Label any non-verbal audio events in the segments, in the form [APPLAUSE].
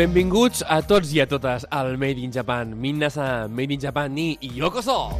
Benvinguts a tots i a totes al Made in Japan. Minna-san, Made in Japan ni yokoso!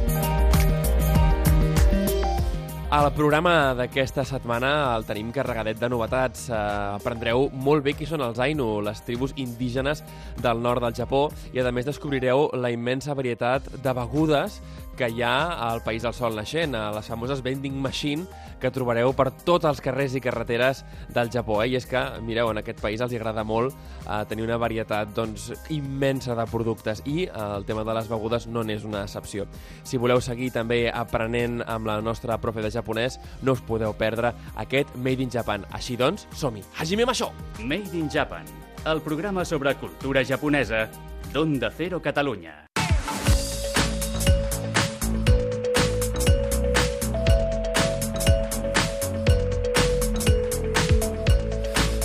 Al programa d'aquesta setmana el tenim carregadet de novetats. Eh, aprendreu molt bé qui són els Ainu, les tribus indígenes del nord del Japó, i a més descobrireu la immensa varietat de begudes que hi ha al País del Sol naixent, a les famoses vending machine que trobareu per tots els carrers i carreteres del Japó. Eh? I és que, mireu, en aquest país els agrada molt eh, tenir una varietat doncs, immensa de productes i eh, el tema de les begudes no n'és una excepció. Si voleu seguir també aprenent amb la nostra profe de japonès, no us podeu perdre aquest Made in Japan. Així doncs, som-hi! Hajime Masho! Made in Japan, el programa sobre cultura japonesa d'Onda Cero Catalunya.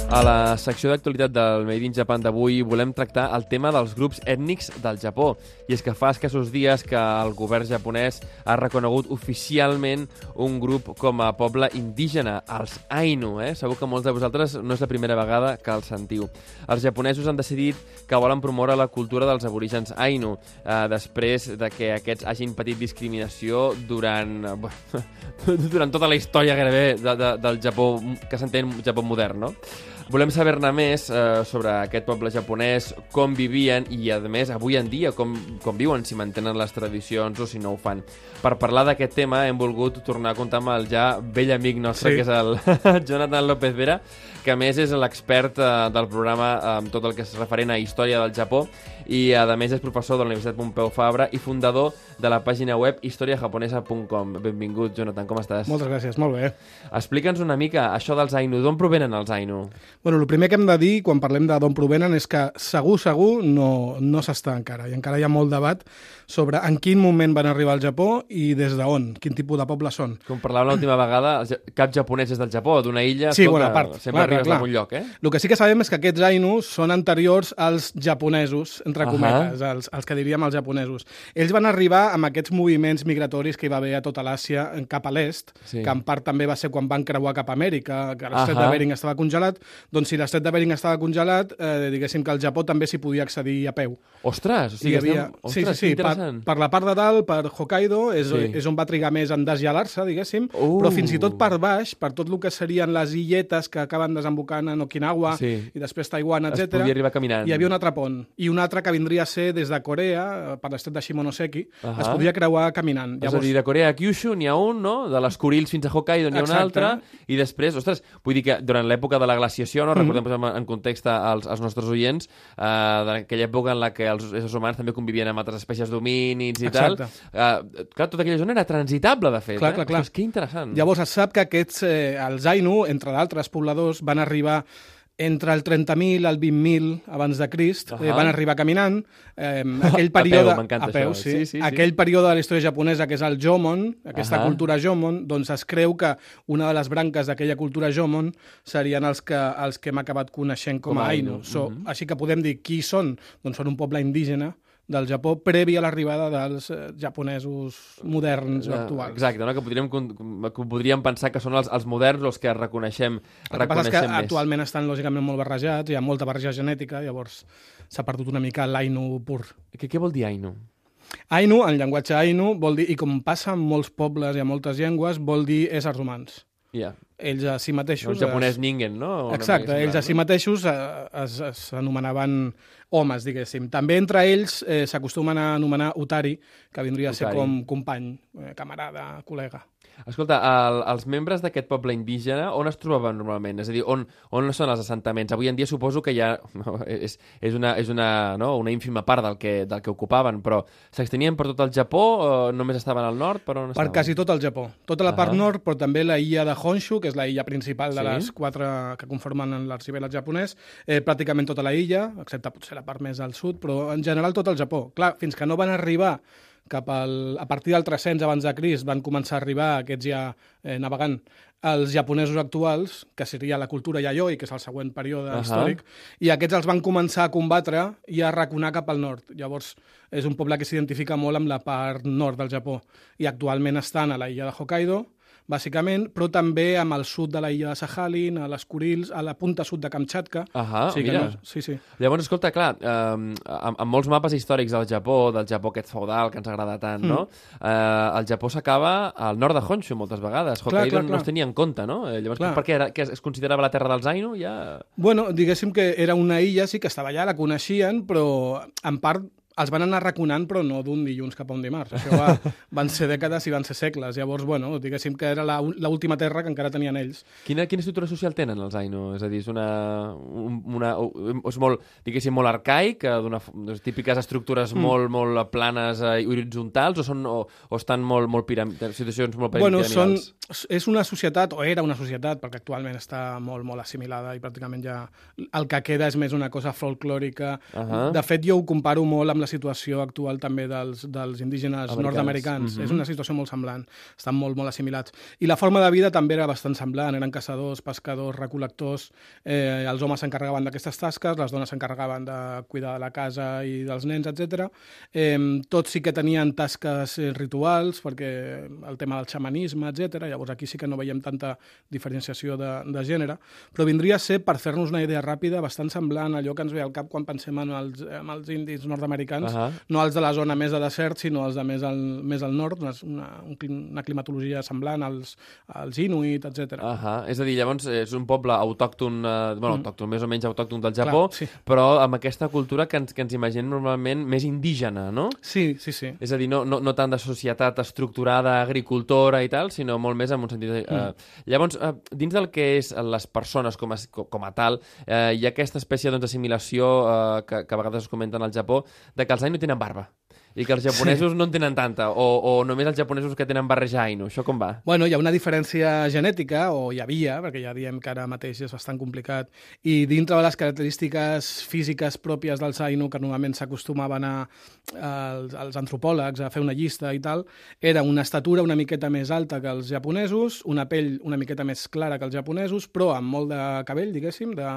A la secció d'actualitat del Made in Japan d'avui volem tractar el tema dels grups ètnics del Japó. I és que fa escassos dies que el govern japonès ha reconegut oficialment un grup com a poble indígena, els Ainu. Eh? Segur que molts de vosaltres no és la primera vegada que els sentiu. Els japonesos han decidit que volen promoure la cultura dels aborígens Ainu, eh, després de que aquests hagin patit discriminació durant, eh, [LAUGHS] durant tota la història gairebé de, de, del Japó que s'entén Japó modern, no? Volem saber-ne més eh, sobre aquest poble japonès, com vivien i, a més, avui en dia, com, com viuen, si mantenen les tradicions o si no ho fan. Per parlar d'aquest tema hem volgut tornar a comptar amb el ja vell amic nostre, sí. que és el [LAUGHS] Jonathan López Vera, que a més és l'expert eh, del programa amb tot el que és referent a història del Japó i a més és professor de la Universitat Pompeu Fabra i fundador de la pàgina web historiajaponesa.com. Benvingut, Jonathan, com estàs? Moltes gràcies, molt bé. Explica'ns una mica això dels Ainu. D'on provenen els Ainu? Bueno, el primer que hem de dir quan parlem de d'on provenen és que segur, segur no, no s'està encara i encara hi ha molt debat sobre en quin moment van arribar al Japó i des d'on, quin tipus de poble són. Com parlàvem l'última vegada, cap japonès és del Japó, d'una illa, sí, escolta, bona part. sempre clar, arribes clar. lloc, eh? El que sí que sabem és que aquests Ainu són anteriors als japonesos, entre Ahà. cometes, els, els que diríem els japonesos. Ells van arribar amb aquests moviments migratoris que hi va haver a tota l'Àsia cap a l'est, Sí. que en part també va ser quan van creuar cap a Amèrica, que l'estret Ahà. de Bering estava congelat, doncs si l'estret de Bering estava congelat, eh, diguéssim que al Japó també s'hi podia accedir a peu. Ostres, o sigui, havia... estem... Ostres, sí, sí, sí, per, per la part de dalt, per Hokkaido, és, Sí. és on va trigar més en desgelar-se, diguéssim, Uh. però fins i tot per baix, per tot el que serien les illetes que acaben desembocant en Okinawa Sí. i després Taiwan, Es etc. podia arribar caminant. Hi havia un altre pont, i un altre que vindria a ser des de Corea, eh, per l'estret de Shimonoseki, Ahà. es podia creuar caminant. És a dir, de Corea a Kyushu n'hi ha un, no? De les Kurils fins a Hokkaido n'hi ha un altre, i després, ostres, vull dir que durant l'època de la glaciació, no? recordem posem en context als, als nostres oients, eh, d'aquella època en la que els éssers humans també convivien amb altres espècies d'homínids i Exacte. tal, eh, clar, tota aquella zona era transitable, de fet. Clar, eh? clar, clar. Ostres, que interessant. Llavors es sap que aquests, eh, els Ainu, entre d'altres pobladors, van arribar entre el 30.000 al 20.000 abans de Crist, eh, Ahà. van arribar caminant. Eh, [LAUGHS] aquell A peu, període, a peu, això. sí. Sí, sí, sí. Aquell període de la història japonesa que és el Jomon, aquesta Ahà. cultura Jomon, doncs es creu que una de les branques d'aquella cultura Jomon serien els que, els que hem acabat coneixent com, Com a Ainu. Ainu. So, Mhm. Així que podem dir qui són? Doncs són un poble indígena del Japó previ a l'arribada dels eh, japonesos moderns o actuals. Exacte, no? que, podríem, que podríem pensar que són els, els moderns els que reconeixem, El que passa és que reconeixem més. actualment estan lògicament molt barrejats, hi ha molta barreja genètica, llavors s'ha perdut una mica l'Ainu pur. Què, què vol dir Ainu? Ainu, en llenguatge Ainu, vol dir, i com passa en molts pobles i en moltes llengües, vol dir éssers humans. Ja. Ells a si mateixos... Un japonès es- ningen, no? Exacte, ells a si mateixos eh, es, homes, diguéssim. També entre ells eh, s'acostumen a anomenar Utari, que vindria a ser Utari. com company, eh, camarada, col·lega. Escolta, el, els membres d'aquest poble indígena on es trobaven normalment? És a dir, on, on són els assentaments? Avui en dia suposo que ja [LAUGHS] no, és, és, una, és una, no, una ínfima part del que, del que ocupaven, però s'extenien per tot el Japó o només estaven al nord? Per, on per quasi tot el Japó. Tota la part uh -huh. nord, però també la illa de Honshu, que és la illa principal de sí? les quatre que conformen l'arxipelag japonès, eh, pràcticament tota la illa, excepte potser la part més al sud, però en general tot el Japó. Clar, fins que no van arribar cap al, a partir del 300 abans de Crist van començar a arribar aquests ja eh, navegant els japonesos actuals, que seria la cultura yayoi, que és el següent període uh -huh. històric, i aquests els van començar a combatre i a raconar cap al nord. Llavors, és un poble que s'identifica molt amb la part nord del Japó, i actualment estan a la illa de Hokkaido, bàsicament, però també amb el sud de la illa de Sahalin, a les Kurils, a la punta sud de Kamchatka. Ahà, sí, mira. No, sí, sí. Llavors, escolta, clar, eh, amb, amb molts mapes històrics del Japó, del Japó aquest feudal que ens agrada tant, mm. no? Eh, el Japó s'acaba al nord de Honshu moltes vegades. Hokkaido clar, clar, clar. no es tenia en compte, no? Eh, llavors, clar. per què era, que es considerava la terra dels Ainu? Ja... Bueno, diguéssim que era una illa, sí que estava allà, la coneixien, però en part els van anar raconant, però no d'un dilluns cap a un dimarts. Això va, [LAUGHS] van ser dècades i van ser segles. Llavors, bueno, diguéssim que era l'última terra que encara tenien ells. Quina, quina estructura social tenen els Ainu? És a dir, és una... una és molt, diguéssim, molt arcaic, eh, d'una típiques estructures mm. molt, molt planes i eh, horitzontals, o, són, o, o estan molt, molt piram... situacions molt bueno, són, és una societat, o era una societat, perquè actualment està molt, molt assimilada i pràcticament ja el que queda és més una cosa folclòrica. Uh -huh. De fet, jo ho comparo molt amb la situació actual també dels, dels indígenes nord-americans. Mm -hmm. És una situació molt semblant. Estan molt, molt assimilats. I la forma de vida també era bastant semblant. Eren caçadors, pescadors, recol·lectors. Eh, els homes s'encarregaven d'aquestes tasques, les dones s'encarregaven de cuidar de la casa i dels nens, etc. Eh, tots sí que tenien tasques eh, rituals, perquè el tema del xamanisme, etc. Llavors aquí sí que no veiem tanta diferenciació de, de gènere, però vindria a ser, per fer-nos una idea ràpida, bastant semblant a allò que ens ve al cap quan pensem en els, en els indis nord-americans americans, uh -huh. no els de la zona més de desert, sinó els de més al, més al nord, una, una climatologia semblant als, als Inuit, etc. Uh -huh. És a dir, llavors és un poble autòcton, eh, bueno, mm. autòcton, més o menys autòcton del Japó, Clar, sí. però amb aquesta cultura que ens, que ens imaginem normalment més indígena, no? Sí, sí, sí. És a dir, no, no, no tant de societat estructurada, agricultora i tal, sinó molt més en un sentit... Eh, mm. llavors, eh, dins del que és les persones com a, com a tal, eh, hi ha aquesta espècie d'assimilació doncs, eh, que, que a vegades es comenta al Japó, de que els Ainu tenen barba i que els japonesos sí. no en tenen tanta, o, o només els japonesos que tenen barreja Ainu. Això com va? Bueno, hi ha una diferència genètica, o hi havia, perquè ja diem que ara mateix és bastant complicat, i dintre de les característiques físiques pròpies dels Ainu, que normalment s'acostumaven a, als, als antropòlegs a fer una llista i tal, era una estatura una miqueta més alta que els japonesos, una pell una miqueta més clara que els japonesos, però amb molt de cabell, diguéssim, de,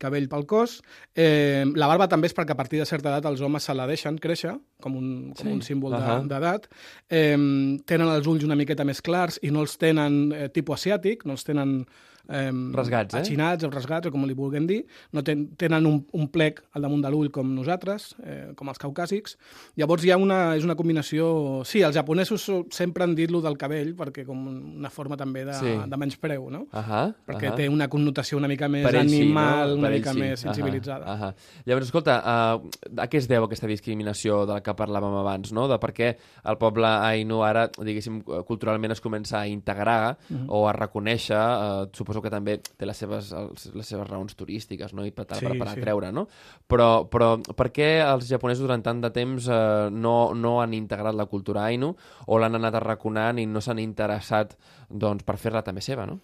cabell pel cos. Eh, la barba també és perquè a partir de certa edat els homes se la deixen créixer, com un, com sí. un símbol uh -huh. d'edat. Eh, tenen els ulls una miqueta més clars i no els tenen eh, tipus asiàtic, no els tenen eh, rasgats, eh? achinats o rasgats, o com li vulguem dir, no ten, tenen un, un plec al damunt de l'ull com nosaltres, eh, com els caucàsics. Llavors hi ha una, és una combinació... Sí, els japonesos sempre han dit lo del cabell, perquè com una forma també de, sí. de menyspreu, no? Uh -huh, perquè uh -huh. té una connotació una mica més animal, sí, no? una mica sí. més sensibilitzada. Uh -huh, uh -huh. Llavors, escolta, uh, a què es deu aquesta discriminació de la que parlàvem abans, no? De per què el poble Ainu ara, diguéssim, culturalment es comença a integrar uh -huh. o a reconèixer, uh, suposo suposo que també té les seves, les seves raons turístiques no? i per, sí, per, per sí. atreure, no? Però, però per què els japonesos durant tant de temps eh, no, no han integrat la cultura Ainu o l'han anat arraconant i no s'han interessat doncs, per fer-la també seva, no?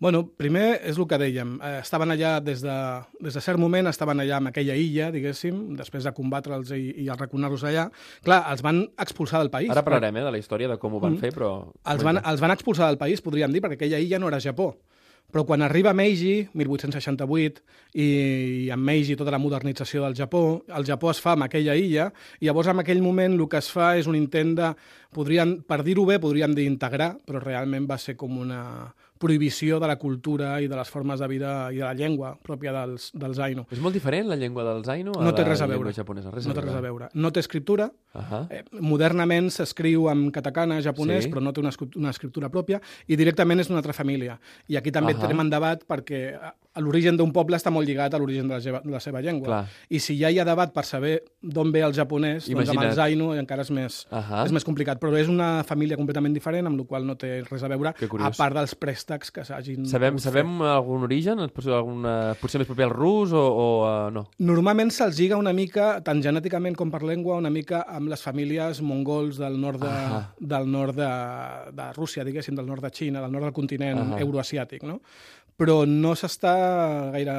Bueno, primer és el que dèiem. Eh, estaven allà des de, des de cert moment, estaven allà en aquella illa, diguéssim, després de combatre'ls i, i arraconar-los allà. Clar, els van expulsar del país. Ara parlarem eh, de la història de com ho van mm. fer, però... Els van, els van expulsar del país, podríem dir, perquè aquella illa no era Japó. Però quan arriba Meiji, 1868, i amb Meiji tota la modernització del Japó, el Japó es fa amb aquella illa, i llavors en aquell moment el que es fa és un intent de, podrien, per dir-ho bé, podríem dir integrar, però realment va ser com una, prohibició de la cultura i de les formes de vida i de la llengua pròpia dels, dels Ainu. És molt diferent la llengua dels Ainu a no té res a veure. japonesa? Res no té res a veure. No té escriptura. Uh -huh. eh, modernament s'escriu en katakana japonès, sí. però no té una, una escriptura pròpia, i directament és d'una altra família. I aquí també uh -huh. tenim en debat perquè l'origen d'un poble està molt lligat a l'origen de, la seva, de la seva llengua. Clar. I si ja hi ha debat per saber d'on ve el japonès, doncs amb Imagina't. els Ainu encara és més, Uh -huh. és més complicat. Però és una família completament diferent, amb la qual no té res a veure, a part dels préstecs que s'hagin... Sabem, fer. sabem algun origen? Potser, alguna, potser més proper al rus o, o uh, no? Normalment se'ls lliga una mica, tant genèticament com per llengua, una mica amb les famílies mongols del nord de, Ahà. del nord de, de Rússia, diguéssim, del nord de Xina, del nord del continent Ahà. euroasiàtic, no? Però no s'està gaire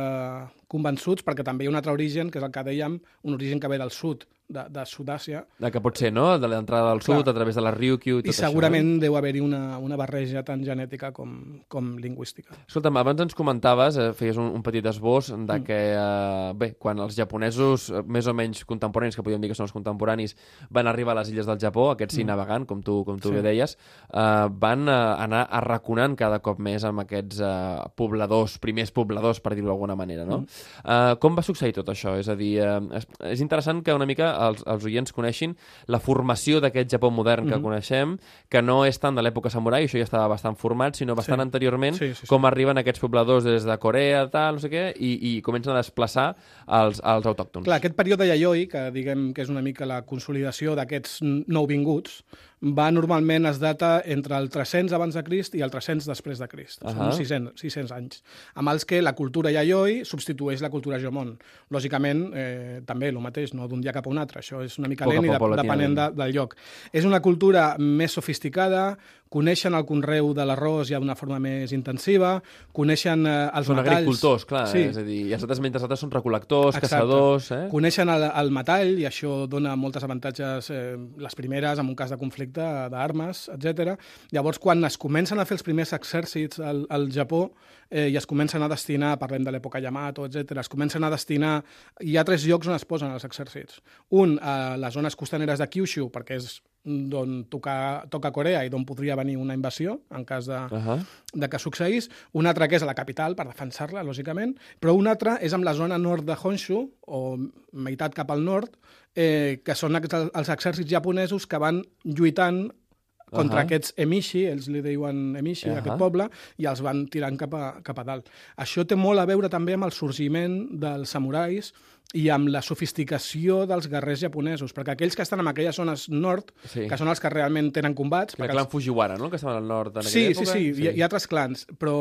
convençuts perquè també hi ha un altre origen, que és el que dèiem, un origen que ve del sud, de, de Sud-àsia, De que pot ser, no? De l'entrada del sud, Clar. a través de la Ryukyu i tot i això. segurament deu haver-hi una, una barreja tant genètica com, com lingüística. Escolta'm, abans ens comentaves, eh, feies un, un petit esbós de Mm. que, eh, bé, quan els japonesos, eh, més o menys contemporanis, que podríem dir que són els contemporanis, van arribar a les illes del Japó, aquests sí navegant, com tu, com tu Mm. Sí. bé deies, eh, van eh, anar arraconant cada cop més amb aquests eh, pobladors, primers pobladors, per dir-ho d'alguna manera, no? Mm. Eh, com va succeir tot això? És a dir, eh, és, és interessant que una mica els, els oients coneixin la formació d'aquest Japó modern que Mhm. coneixem, que no és tant de l'època samurai, això ja estava bastant format, sinó bastant Sí. anteriorment, Sí, sí, sí. com arriben aquests pobladors des de Corea, tal, no sé què, i, i comencen a desplaçar els, els autòctons. Clar, aquest període Yayoi, que diguem que és una mica la consolidació d'aquests nouvinguts, va normalment es data entre el 300 abans de Crist i el 300 després de Crist. Ahà. Són 600, 600 anys. Amb els que la cultura Yayoi substitueix la cultura Jomon. Lògicament, eh, també el mateix, no d'un dia cap a un altre. Això és una mica lent i de, depenent de, del lloc. És una cultura més sofisticada, coneixen el conreu de l'arròs ja d'una forma més intensiva, coneixen eh, els Són metalls... agricultors, clar, Sí. és a dir, i els altres mentre els altres són recol·lectors, Exacte. caçadors... Eh? Coneixen el, el metall i això dona moltes avantatges, eh, les primeres en un cas de conflicte d'armes, etc. Llavors, quan es comencen a fer els primers exèrcits al, al Japó eh, i es comencen a destinar, parlem de l'època Yamato, etc., es comencen a destinar... Hi ha tres llocs on es posen els exèrcits. Un, a les zones costaneres de Kyushu, perquè és d'on toca, toca Corea i d'on podria venir una invasió, en cas de, Uh -huh. de que succeís, un altre que és a la capital, per defensar-la, lògicament, però un altre és amb la zona nord de Honshu, o meitat cap al nord, eh, que són ex- els exèrcits japonesos que van lluitant contra Ahà. aquests emishi, ells li diuen emishi, Ahà. aquest poble, i els van tirant cap a, cap a dalt. Això té molt a veure també amb el sorgiment dels samurais i amb la sofisticació dels guerrers japonesos, perquè aquells que estan en aquelles zones nord, Sí. que són els que realment tenen combats... El perquè clan Fujiwara, no?, que estaven al nord en Sí, aquella sí, època. sí, sí. Hi, hi ha altres clans, però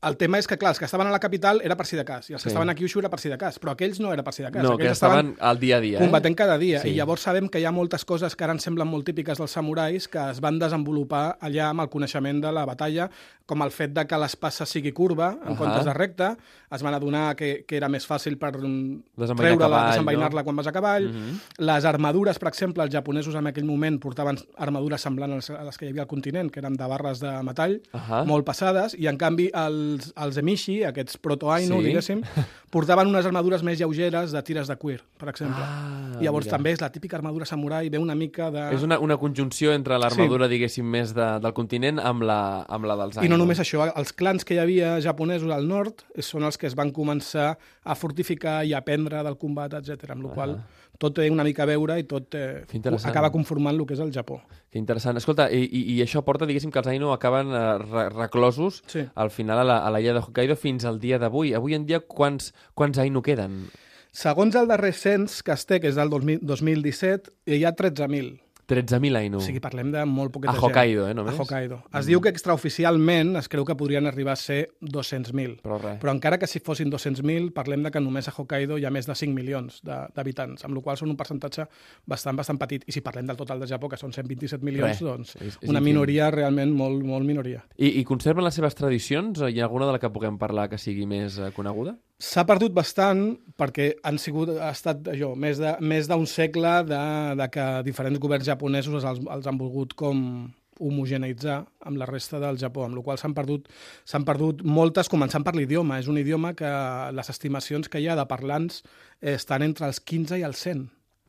el tema és que, clar, els que estaven a la capital era per si de cas, i els que Sí. estaven a Kyushu era per si de cas, però aquells no era per si de cas. No, que aquells estaven al dia a dia. combatent eh? cada dia, Sí. i llavors sabem que hi ha moltes coses que ara ens semblen molt típiques dels samurais que es van desenvolupar allà amb el coneixement de la batalla, com el fet de que l'espasa sigui curva en Ahà. comptes de recta, es van adonar que, que era més fàcil per treure-la, cavall, desembeinar-la no? quan vas a cavall. Mhm. Les armadures, per exemple, els japonesos en aquell moment portaven armadures semblants a les que hi havia al continent, que eren de barres de metall, Ahà. molt pesades, i en canvi els, els emishi, aquests proto-ainu, Sí. diguéssim, [LAUGHS] portaven unes armadures més lleugeres de tires de cuir, per exemple. Ah, Llavors mira. també és la típica armadura samurai, ve una mica de... És una, una conjunció entre l'armadura, diguéssim, més de, del continent amb la, amb la dels I anys. no només això, els clans que hi havia japonesos al nord són els que es van començar a fortificar i a aprendre del combat, etc. amb la qual Ah. Tot té una mica a veure i tot eh, acaba conformant el que és el Japó. Que interessant. Escolta, i, i, i això porta, diguéssim, que els Ainu acaben eh, re reclosos Sí. al final a la, a la illa de Hokkaido fins al dia d'avui. Avui en dia, quants, quants Ainu queden? Segons el darrer cens que es té, que és del 2000 2017, hi ha 13.000. 13.000 Ainu. O sigui, parlem de molt poqueta A gent. Hokkaido, eh, només? A Hokkaido. Es diu que extraoficialment es creu que podrien arribar a ser 200.000. Però res. Però encara que si fossin 200.000, parlem de que només a Hokkaido hi ha més de 5 milions de- d'habitants, amb la qual són un percentatge bastant, bastant petit. I si parlem del total del Japó, que són 127 milions, Res. doncs És- és una minoria realment molt, molt minoria. I, I conserven les seves tradicions? Hi ha alguna de la que puguem parlar que sigui més eh, coneguda? S'ha perdut bastant perquè han sigut, ha estat allò, més de- més d'un segle de, de que diferents governs japonesos els, els han volgut com homogeneitzar amb la resta del Japó, amb la qual s'han perdut, perdut moltes, començant per l'idioma. És un idioma que les estimacions que hi ha de parlants eh, estan entre els 15 i els 100.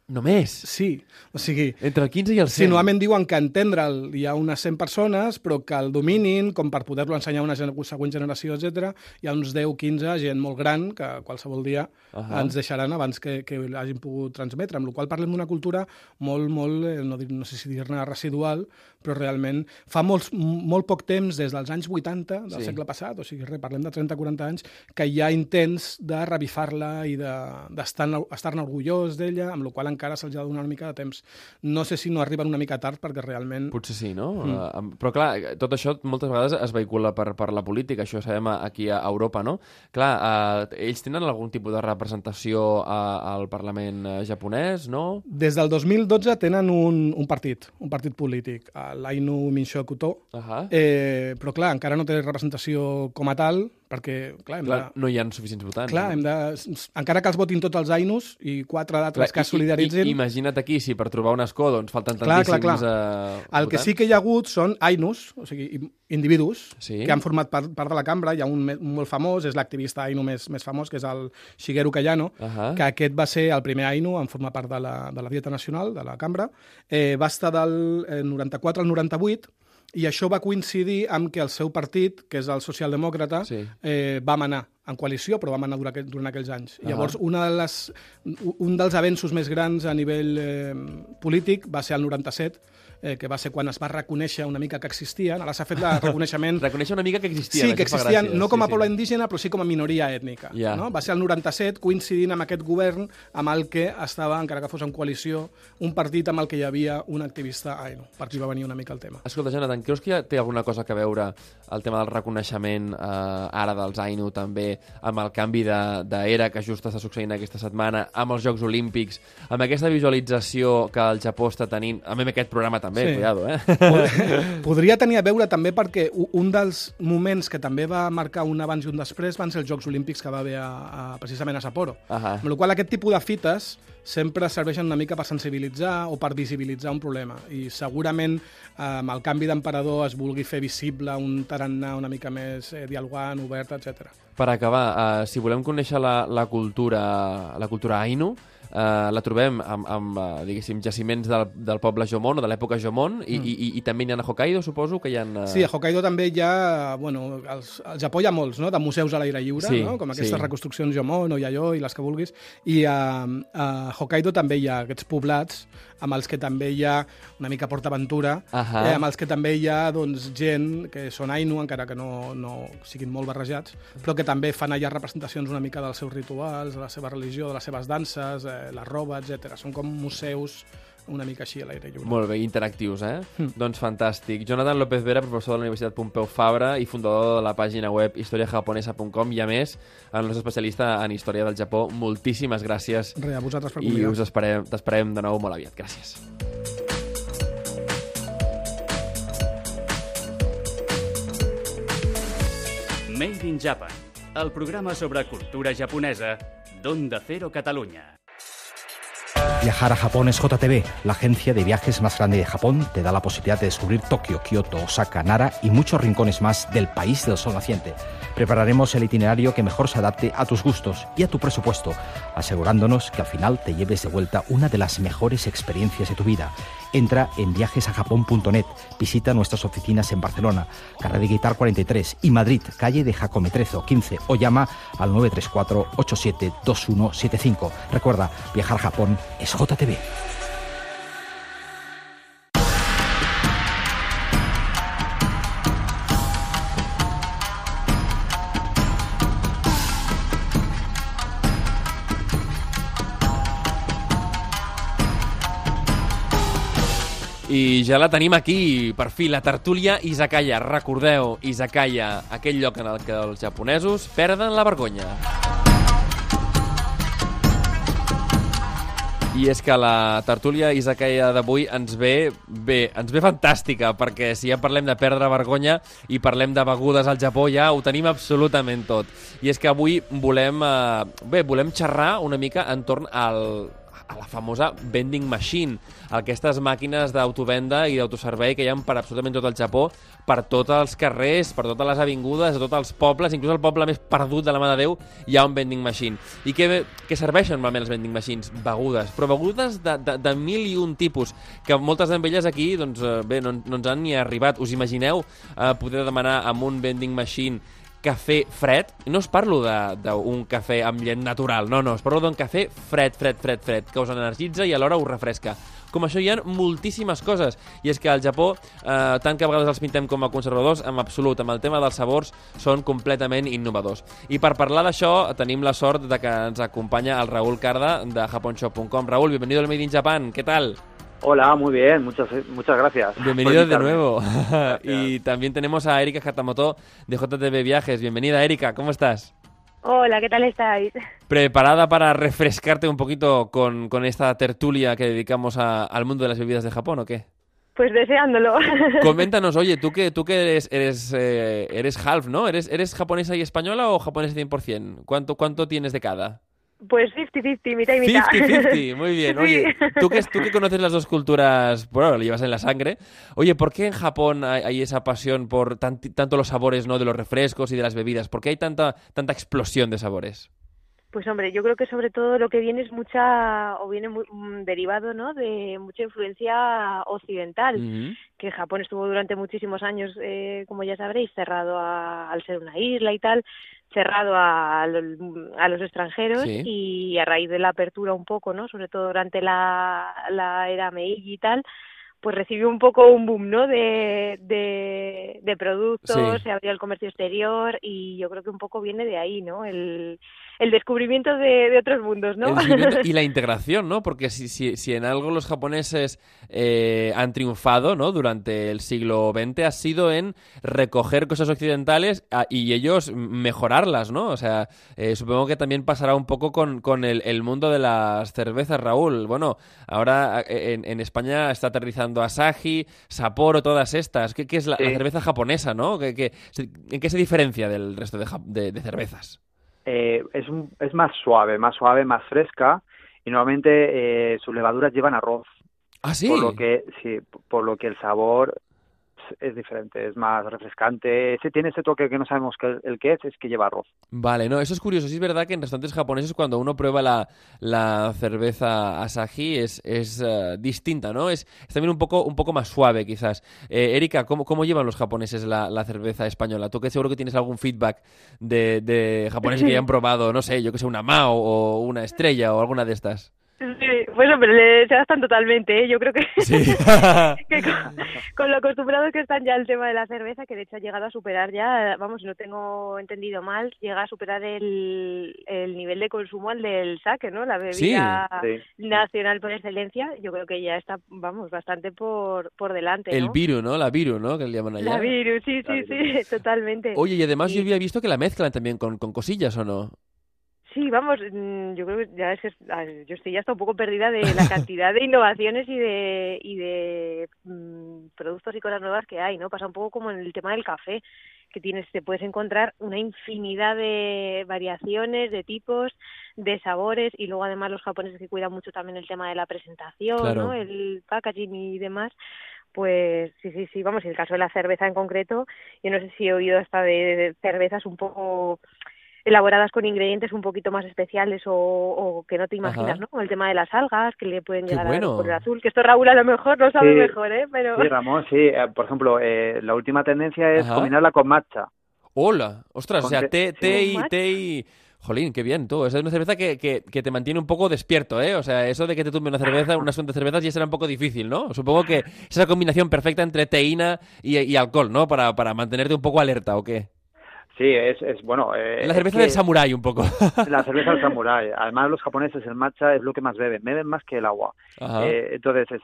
Només? Sí, o sigui... Entre el 15 i el 100? Sí, normalment diuen que entendre'l hi ha unes 100 persones, però que el dominin, com per poder-lo ensenyar a una següent generació, etc. hi ha uns 10, 15, gent molt gran, que qualsevol dia uh -huh. ens deixaran abans que, que l'hagin pogut transmetre, amb la qual parlem d'una cultura molt, molt, eh, no, no sé si dir-ne residual, però realment fa molts, molt poc temps, des dels anys 80 del sí. segle passat, o sigui, re, parlem de 30-40 anys, que hi ha intents de revifar-la i d'estar-ne de, estar orgullós d'ella, amb la qual encara se'ls ha de donar una mica de temps. No sé si no arriben una mica tard, perquè realment... Potser sí, no? Mm. Però clar, tot això moltes vegades es vehicula per, per la política, això sabem aquí a Europa, no? Clar, uh, ells tenen algun tipus de representació uh, al Parlament uh, japonès, no? Des del 2012 tenen un, un partit, un partit polític, l'Ainu Minsho Kuto, uh -huh. eh, però clar, encara no té representació com a tal, perquè, clar, clar de... no hi ha suficients votants. Clar, hem de... encara que els votin tots els Ainus i quatre d'altres que es solidaritzin... I, i, imagina't aquí, si per trobar un escó doncs, falten clar, tantíssims clar, clar. Uh, El votants. que sí que hi ha hagut són Ainus, o sigui, individus, sí. que han format part, part de la cambra. Hi ha un, un molt famós, és l'activista Ainu més, més famós, que és el Shigeru Kayano, uh -huh. que aquest va ser el primer Ainu en formar part de la, de la Dieta Nacional, de la cambra. Eh, va estar del eh, 94 al 98, i això va coincidir amb que el seu partit, que és el socialdemòcrata, sí. eh, va manar en coalició, però va manar durant, durant aquells anys. Uh -huh. Llavors, una de les, un dels avenços més grans a nivell eh, polític va ser el 97, eh, que va ser quan es va reconèixer una mica que existien. Ara s'ha fet el [LAUGHS] reconeixement... reconèixer una mica que existien. Sí, que existien, no com a sí, poble sí. indígena, però sí com a minoria ètnica. Yeah. No? Va ser el 97, coincidint amb aquest govern amb el que estava, encara que fos en coalició, un partit amb el que hi havia un activista ainu. Per aquí va venir una mica el tema. Escolta, Jonathan, creus que té alguna cosa que veure el tema del reconeixement eh, ara dels Ainu també amb el canvi d'era que just està succeint aquesta setmana, amb els Jocs Olímpics, amb aquesta visualització que el Japó està tenint, amb aquest programa també també, sí. cuidado, eh? Podria tenir a veure també perquè un dels moments que també va marcar un abans i un després van ser els Jocs Olímpics que va haver a, a, precisament a Sapporo. Uh -huh. Amb la qual aquest tipus de fites sempre serveixen una mica per sensibilitzar o per visibilitzar un problema. I segurament eh, amb el canvi d'emperador es vulgui fer visible un tarannà una mica més eh, dialogant, obert, etc. Per acabar, eh, si volem conèixer la, la cultura la cultura Ainu, eh, la trobem amb, amb uh, diguéssim, jaciments del, del poble Jomon o de l'època Jomon i, mm. i, i, i també n'hi ha a Hokkaido, suposo que hi ha... Uh... Sí, a Hokkaido també hi ha... Bueno, als, al Japó hi ha molts, no?, de museus a l'aire lliure, sí, no? com aquestes sí. reconstruccions Jomon o Yayoi, les que vulguis, i a, a Hokkaido també hi ha aquests poblats amb els que també hi ha una mica PortAventura, uh -huh. eh, amb els que també hi ha doncs, gent que són Ainu, encara que no, no siguin molt barrejats, però que també fan allà representacions una mica dels seus rituals, de la seva religió, de les seves danses, eh, la roba, etc. Són com museus una mica així a l'aire lliure. Molt bé, interactius, eh? Mm. Doncs fantàstic. Jonathan López Vera, professor de la Universitat Pompeu Fabra i fundador de la pàgina web historiajaponesa.com i, a més, el nostre especialista en història del Japó. Moltíssimes gràcies. Re, a vosaltres per I us esperem, t'esperem de nou molt aviat. Gràcies. Made in Japan, el programa sobre cultura japonesa d'Onda Cero Catalunya. Viajar a Japón es JTB, la agencia de viajes más grande de Japón. Te da la posibilidad de descubrir Tokio, Kioto, Osaka, Nara y muchos rincones más del país del sol naciente. Prepararemos el itinerario que mejor se adapte a tus gustos y a tu presupuesto, asegurándonos que al final te lleves de vuelta una de las mejores experiencias de tu vida. Entra en viajesajapón.net, visita nuestras oficinas en Barcelona, Carrera de Guitar 43 y Madrid, calle de Jacometrezo 15 o llama al 934 87 2175. Recuerda, viajar a Japón es JTV. I ja la tenim aquí, per fi, la tertúlia Izakaya. Recordeu, Izakaya, aquell lloc en el que els japonesos perden la vergonya. I és que la tertúlia Izakaya d'avui ens ve bé, ens ve fantàstica, perquè si ja parlem de perdre vergonya i parlem de begudes al Japó, ja ho tenim absolutament tot. I és que avui volem, eh, bé, volem xerrar una mica entorn al a la famosa vending machine, aquestes màquines d'autovenda i d'autoservei que hi ha per absolutament tot el Japó, per tots els carrers, per totes les avingudes, a tots els pobles, inclús el poble més perdut de la mà de Déu, hi ha un vending machine. I què, què serveixen normalment els vending machines? Begudes, però begudes de, de, de mil i un tipus, que moltes d'elles aquí, doncs eh, bé, no, no ens han ni arribat. Us imagineu eh, poder demanar amb un vending machine cafè fred, no us parlo d'un cafè amb llet natural, no, no, us parlo d'un cafè fred, fred, fred, fred, que us energitza i alhora us refresca. Com això hi ha moltíssimes coses, i és que al Japó, eh, tant que a vegades els pintem com a conservadors, en absolut, amb el tema dels sabors, són completament innovadors. I per parlar d'això, tenim la sort de que ens acompanya el Raúl Carda de japonshop.com. Raúl, bienvenido al Made in Japan, ¿qué tal? Hola, muy bien, muchas, muchas gracias. Bienvenido de nuevo. [LAUGHS] y también tenemos a Erika Hatamoto de JTB Viajes. Bienvenida, Erika, ¿cómo estás? Hola, ¿qué tal estáis? ¿Preparada para refrescarte un poquito con, con esta tertulia que dedicamos al mundo de las bebidas de Japón o qué? Pues deseándolo. [LAUGHS] Coméntanos, oye, tú que, tú que eres, eres, eh, eres half, ¿no? ¿Eres, ¿Eres japonesa y española o japonesa 100%? ¿Cuánto, ¿Cuánto tienes de cada? Pues 50-50, mitad y mitad. 50-50, [LAUGHS] muy bien. Oye, tú que, tú que conoces las dos culturas, bueno, lo llevas en la sangre. Oye, ¿por qué en Japón hay, esa pasión por tanto los sabores ¿no? de los refrescos y de las bebidas? ¿Por qué hay tanta, tanta explosión de sabores? Pues hombre, yo creo que sobre todo lo que viene es mucha, o viene muy, mm, derivado, ¿no? De mucha influencia occidental, que Japón estuvo durante muchísimos años, eh, como ya sabréis, cerrado al ser una isla y tal, cerrado a, a los extranjeros y a raíz de la apertura un poco, ¿no? Sobre todo durante la, la era Meiji y tal, pues recibió un poco un boom, ¿no? De, de, productos, se abrió el comercio exterior y yo creo que un poco viene de ahí, ¿no? El, el descubrimiento de, otros mundos, ¿no? y la [LAUGHS] integración, ¿no? Porque si, si, si en algo los japoneses eh, han triunfado, ¿no? Durante el siglo XX ha sido en recoger cosas occidentales ah, y ellos mejorarlas, ¿no? O sea, eh, supongo que también pasará un poco con, con el, el, mundo de las cervezas, Raúl. Bueno, ahora eh, en, en España está aterrizando Asahi, Sapporo, todas estas. ¿Qué, qué es la, cerveza japonesa, no? ¿Qué, qué, ¿En qué se diferencia del resto de, de cervezas? Eh, es, es más suave, más suave, más fresca y normalmente eh, sus levaduras llevan arroz. ¿Ah, sí? Por lo que, sí, por lo que el sabor es diferente, es más refrescante. Ese tiene ese toque que no sabemos que el, que es, es que lleva arroz. Vale, no, eso es curioso. Sí es verdad que en restaurantes japoneses cuando uno prueba la, la cerveza Asahi es, es eh, distinta, ¿no? Es, también un poco, un poco más suave, quizás. Eh, Erika, ¿cómo, ¿cómo llevan los japoneses la, la, cerveza española? Tú que seguro que tienes algún feedback de, de japoneses que [LAUGHS] hayan probado, no sé, yo que sé, una Mao o una Estrella o alguna de estas. Sí, pues hombre, se adaptan totalmente, ¿eh? yo creo que, [LAUGHS] [LAUGHS] con, lo acostumbrados que están ya al tema de la cerveza, que de hecho ha llegado a superar ya, vamos, no tengo entendido mal, llega a superar el, el nivel de consumo al del saque, ¿no? La bebida nacional por excelencia, yo creo que ya está, vamos, bastante por, por delante. El virus, ¿no? La virus, ¿no? Que le llaman allá. La virus, sí, sí, sí, [LAUGHS] totalmente. Oye, y además yo había visto que la mezclan también con, con cosillas, ¿o no? Sí, vamos, mm, yo creo que ya es, yo estoy ya hasta un poco perdida de la [LAUGHS] cantidad de innovaciones y de, y de mm, productos y cosas nuevas que hay, ¿no? Pasa un poco como en el tema del café, que tienes, te puedes encontrar una infinidad de variaciones, de tipos, de sabores, y luego además los japoneses que cuidan mucho también el tema de la presentación, ¿no? El packaging y demás, pues sí, sí, sí, vamos, en el caso de la cerveza en concreto, yo no sé si he oído hasta de cervezas un poco elaboradas con ingredientes un poquito más especiales o, que no te imaginas, ¿no? El tema de las algas que le pueden llegar a por el azul, que esto Raúl a lo mejor lo sabe mejor, ¿eh? Pero... Sí, Ramón, sí. Eh, por ejemplo, eh, la última tendencia es combinarla con matcha. Hola, ostras, o sea, té, té y, té y... Jolín, qué bien, tú. Esa es una cerveza que, que, que, te mantiene un poco despierto, ¿eh? O sea, eso de que te tumbe una cerveza, una asunto de cervezas ya será un poco difícil, ¿no? Supongo que esa combinación perfecta entre teína y, y alcohol, ¿no? Para, para mantenerte un poco alerta, ¿o qué? Sí, es, es bueno. Eh, la cerveza del samurái un poco. [LAUGHS] La cerveza del samurái. [LAUGHS] Además, los japoneses el matcha es lo que más beben, beben más que el agua. Eh, entonces, es,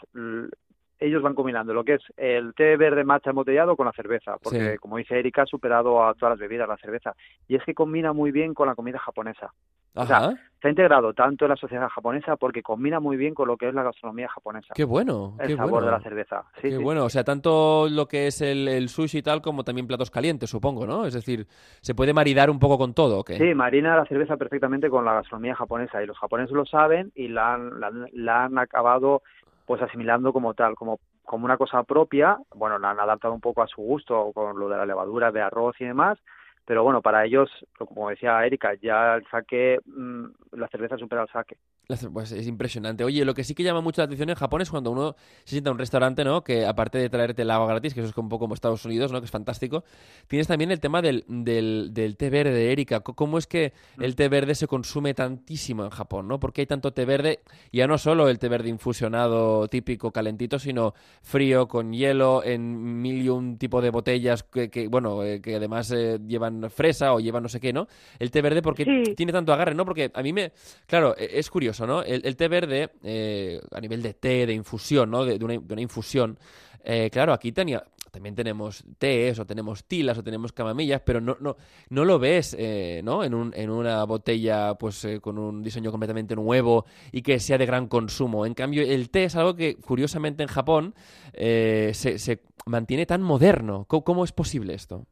ellos van combinando lo que es el té verde matcha embotellado con la cerveza, porque como dice Erika, ha superado a todas las bebidas la cerveza. Y es que combina muy bien con la comida japonesa. O sea, ha integrado tanto en la sociedad japonesa porque combina muy bien con lo que es la gastronomía japonesa. Qué bueno, el sabor de la cerveza. Sí, qué bueno, o sea, tanto lo que es el, sushi y tal como también platos calientes, supongo, ¿no? Es decir, se puede maridar un poco con todo, ¿o qué? Sí, marina la cerveza perfectamente con la gastronomía japonesa y los japoneses lo saben y la han, la han acabado pues asimilando como tal, como como una cosa propia, bueno, la han adaptado un poco a su gusto con lo de la levadura de arroz y demás, pero bueno, para ellos, como decía Erika, ya el saque, mm, la cerveza supera el saque. Pues es impresionante. Oye, lo que sí que llama mucho la atención en Japón es cuando uno se sienta en un restaurante, ¿no? Que aparte de traerte el agua gratis, que eso es un poco como Estados Unidos, ¿no? Que es fantástico, tienes también el tema del, del, del té verde, Erika. ¿Cómo es que el té verde se consume tantísimo en Japón, ¿no? Porque hay tanto té verde, ya no solo el té verde infusionado típico calentito, sino frío, con hielo, en mil y un tipo de botellas que, bueno, eh, que además eh, llevan fresa o llevan no sé qué, ¿no? El té verde porque tiene tanto agarre, ¿no? Porque a mí me... Claro, e, es curioso ¿no? El, té verde, eh, a nivel de té, de infusión, ¿no? De, una, infusión, eh, claro, aquí tenía, también tenemos tés, o tenemos tilas, o tenemos camamillas, pero no, no, no lo ves, eh, ¿no? En, un, en una botella, pues, con un diseño completamente nuevo y que sea de gran consumo. En cambio, el té es algo que, curiosamente, en Japón se, se, mantiene tan moderno. ¿Cómo, es posible esto?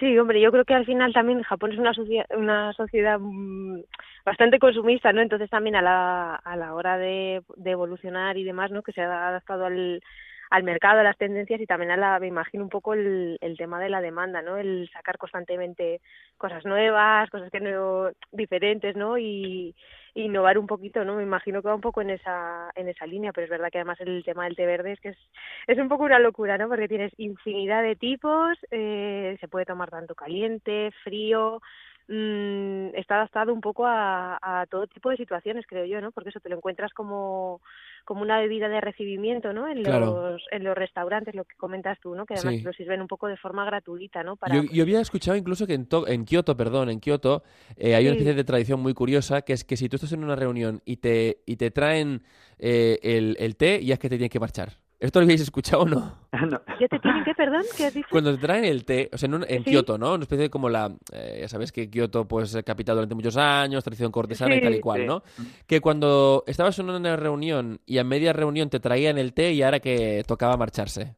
Sí, hombre, yo creo que al final también Japón es una, una sociedad mm, bastante consumista, ¿no? Entonces también a la, a la hora de evolucionar y demás, ¿no? Que se ha adaptado al, al mercado, a las tendencias y también a la, me imagino un poco el, el tema de la demanda, ¿no? El sacar constantemente cosas nuevas, cosas que no, diferentes, ¿no? Y, innovar un poquito, ¿no? Me imagino que va un poco en esa, en esa línea, pero es verdad que además el tema del té verde es que es, es un poco una locura, ¿no? Porque tienes infinidad de tipos, eh, se puede tomar tanto caliente, frío, mmm, está adaptado un poco a, a, todo tipo de situaciones, creo yo, ¿no? Porque eso te lo encuentras como, como una bebida de recibimiento, ¿no? En los, en los restaurantes, lo que comentas tú, ¿no? Que además lo sirven un poco de forma gratuita, ¿no? Para... Yo, había escuchado incluso que en, en Kioto, perdón, en Kioto, eh, hay una especie de tradición muy curiosa, que es que si tú estás en una reunión y te, y te traen eh, el, el té, ya es que te tienes que marchar. ¿Esto lo habéis escuchado o no? no. ¿Ya te tienen que, perdón? ¿Qué has dicho? Cuando te traen el té, o sea, en, Kioto, ¿no? Una especie de como la... Eh, ya sabes que Kioto, pues, capital durante muchos años, tradición cortesana y tal y cual, ¿no? Que cuando estabas en una reunión y a media reunión te traían el té y ahora que tocaba marcharse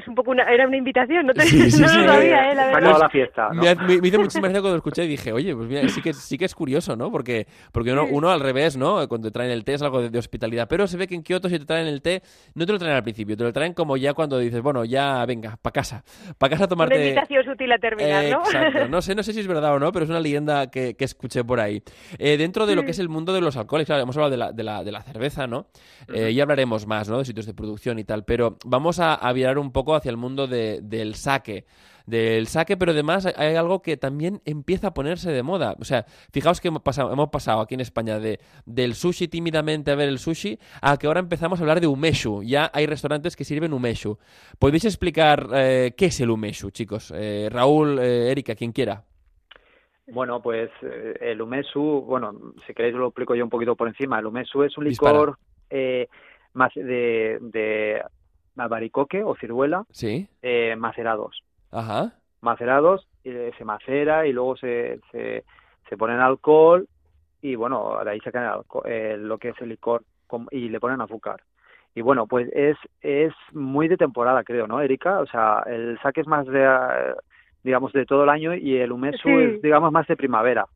es un poco una, era una invitación, no, te, sí, sí, [LAUGHS] no lo sabía, eh, la verdad. la fiesta. Me, me, hizo muchísima gracia cuando lo escuché y dije, oye, pues mira, sí que, sí que es curioso, ¿no? Porque, porque uno, uno al revés, ¿no? Cuando te traen el té es algo de, hospitalidad, pero se ve que en Kioto si te traen el té, no te lo traen al principio, te lo traen como ya cuando dices, bueno, ya venga, para casa, para casa a tomarte... Una invitación sutil a terminar, ¿no? exacto, [LAUGHS] no sé, no sé si es verdad o no, pero es una leyenda que, que escuché por ahí. Eh, dentro de lo que es el mundo de los alcoholes, claro, hemos hablado de la, de la, de la cerveza, ¿no? Eh, ya hablaremos más, ¿no? De sitios de producción y tal, pero vamos a, a virar un poco hacia el mundo de del saque del saque, pero además hay algo que también empieza a ponerse de moda. O sea, fijaos que hemos pasado, hemos pasado aquí en España de, del sushi tímidamente a ver el sushi a que ahora empezamos a hablar de umeshu. Ya hay restaurantes que sirven umeshu. ¿Podéis explicar eh, qué es el umeshu, chicos? Eh, Raúl, eh, Erika, quien quiera. Bueno, pues el umeshu, bueno, si queréis lo explico yo un poquito por encima. El umeshu es un licor más de, de albaricoque o ciruela ¿Sí? eh, macerados. Ajá. Macerados, eh, se macera y luego se, se, se ponen alcohol y bueno, de ahí sacan eh, lo que es el licor y le ponen azúcar. Y bueno, pues es, es muy de temporada, creo, ¿no, Erika? O sea, el saque es más de, digamos, de todo el año y el umesu es, digamos, más de primavera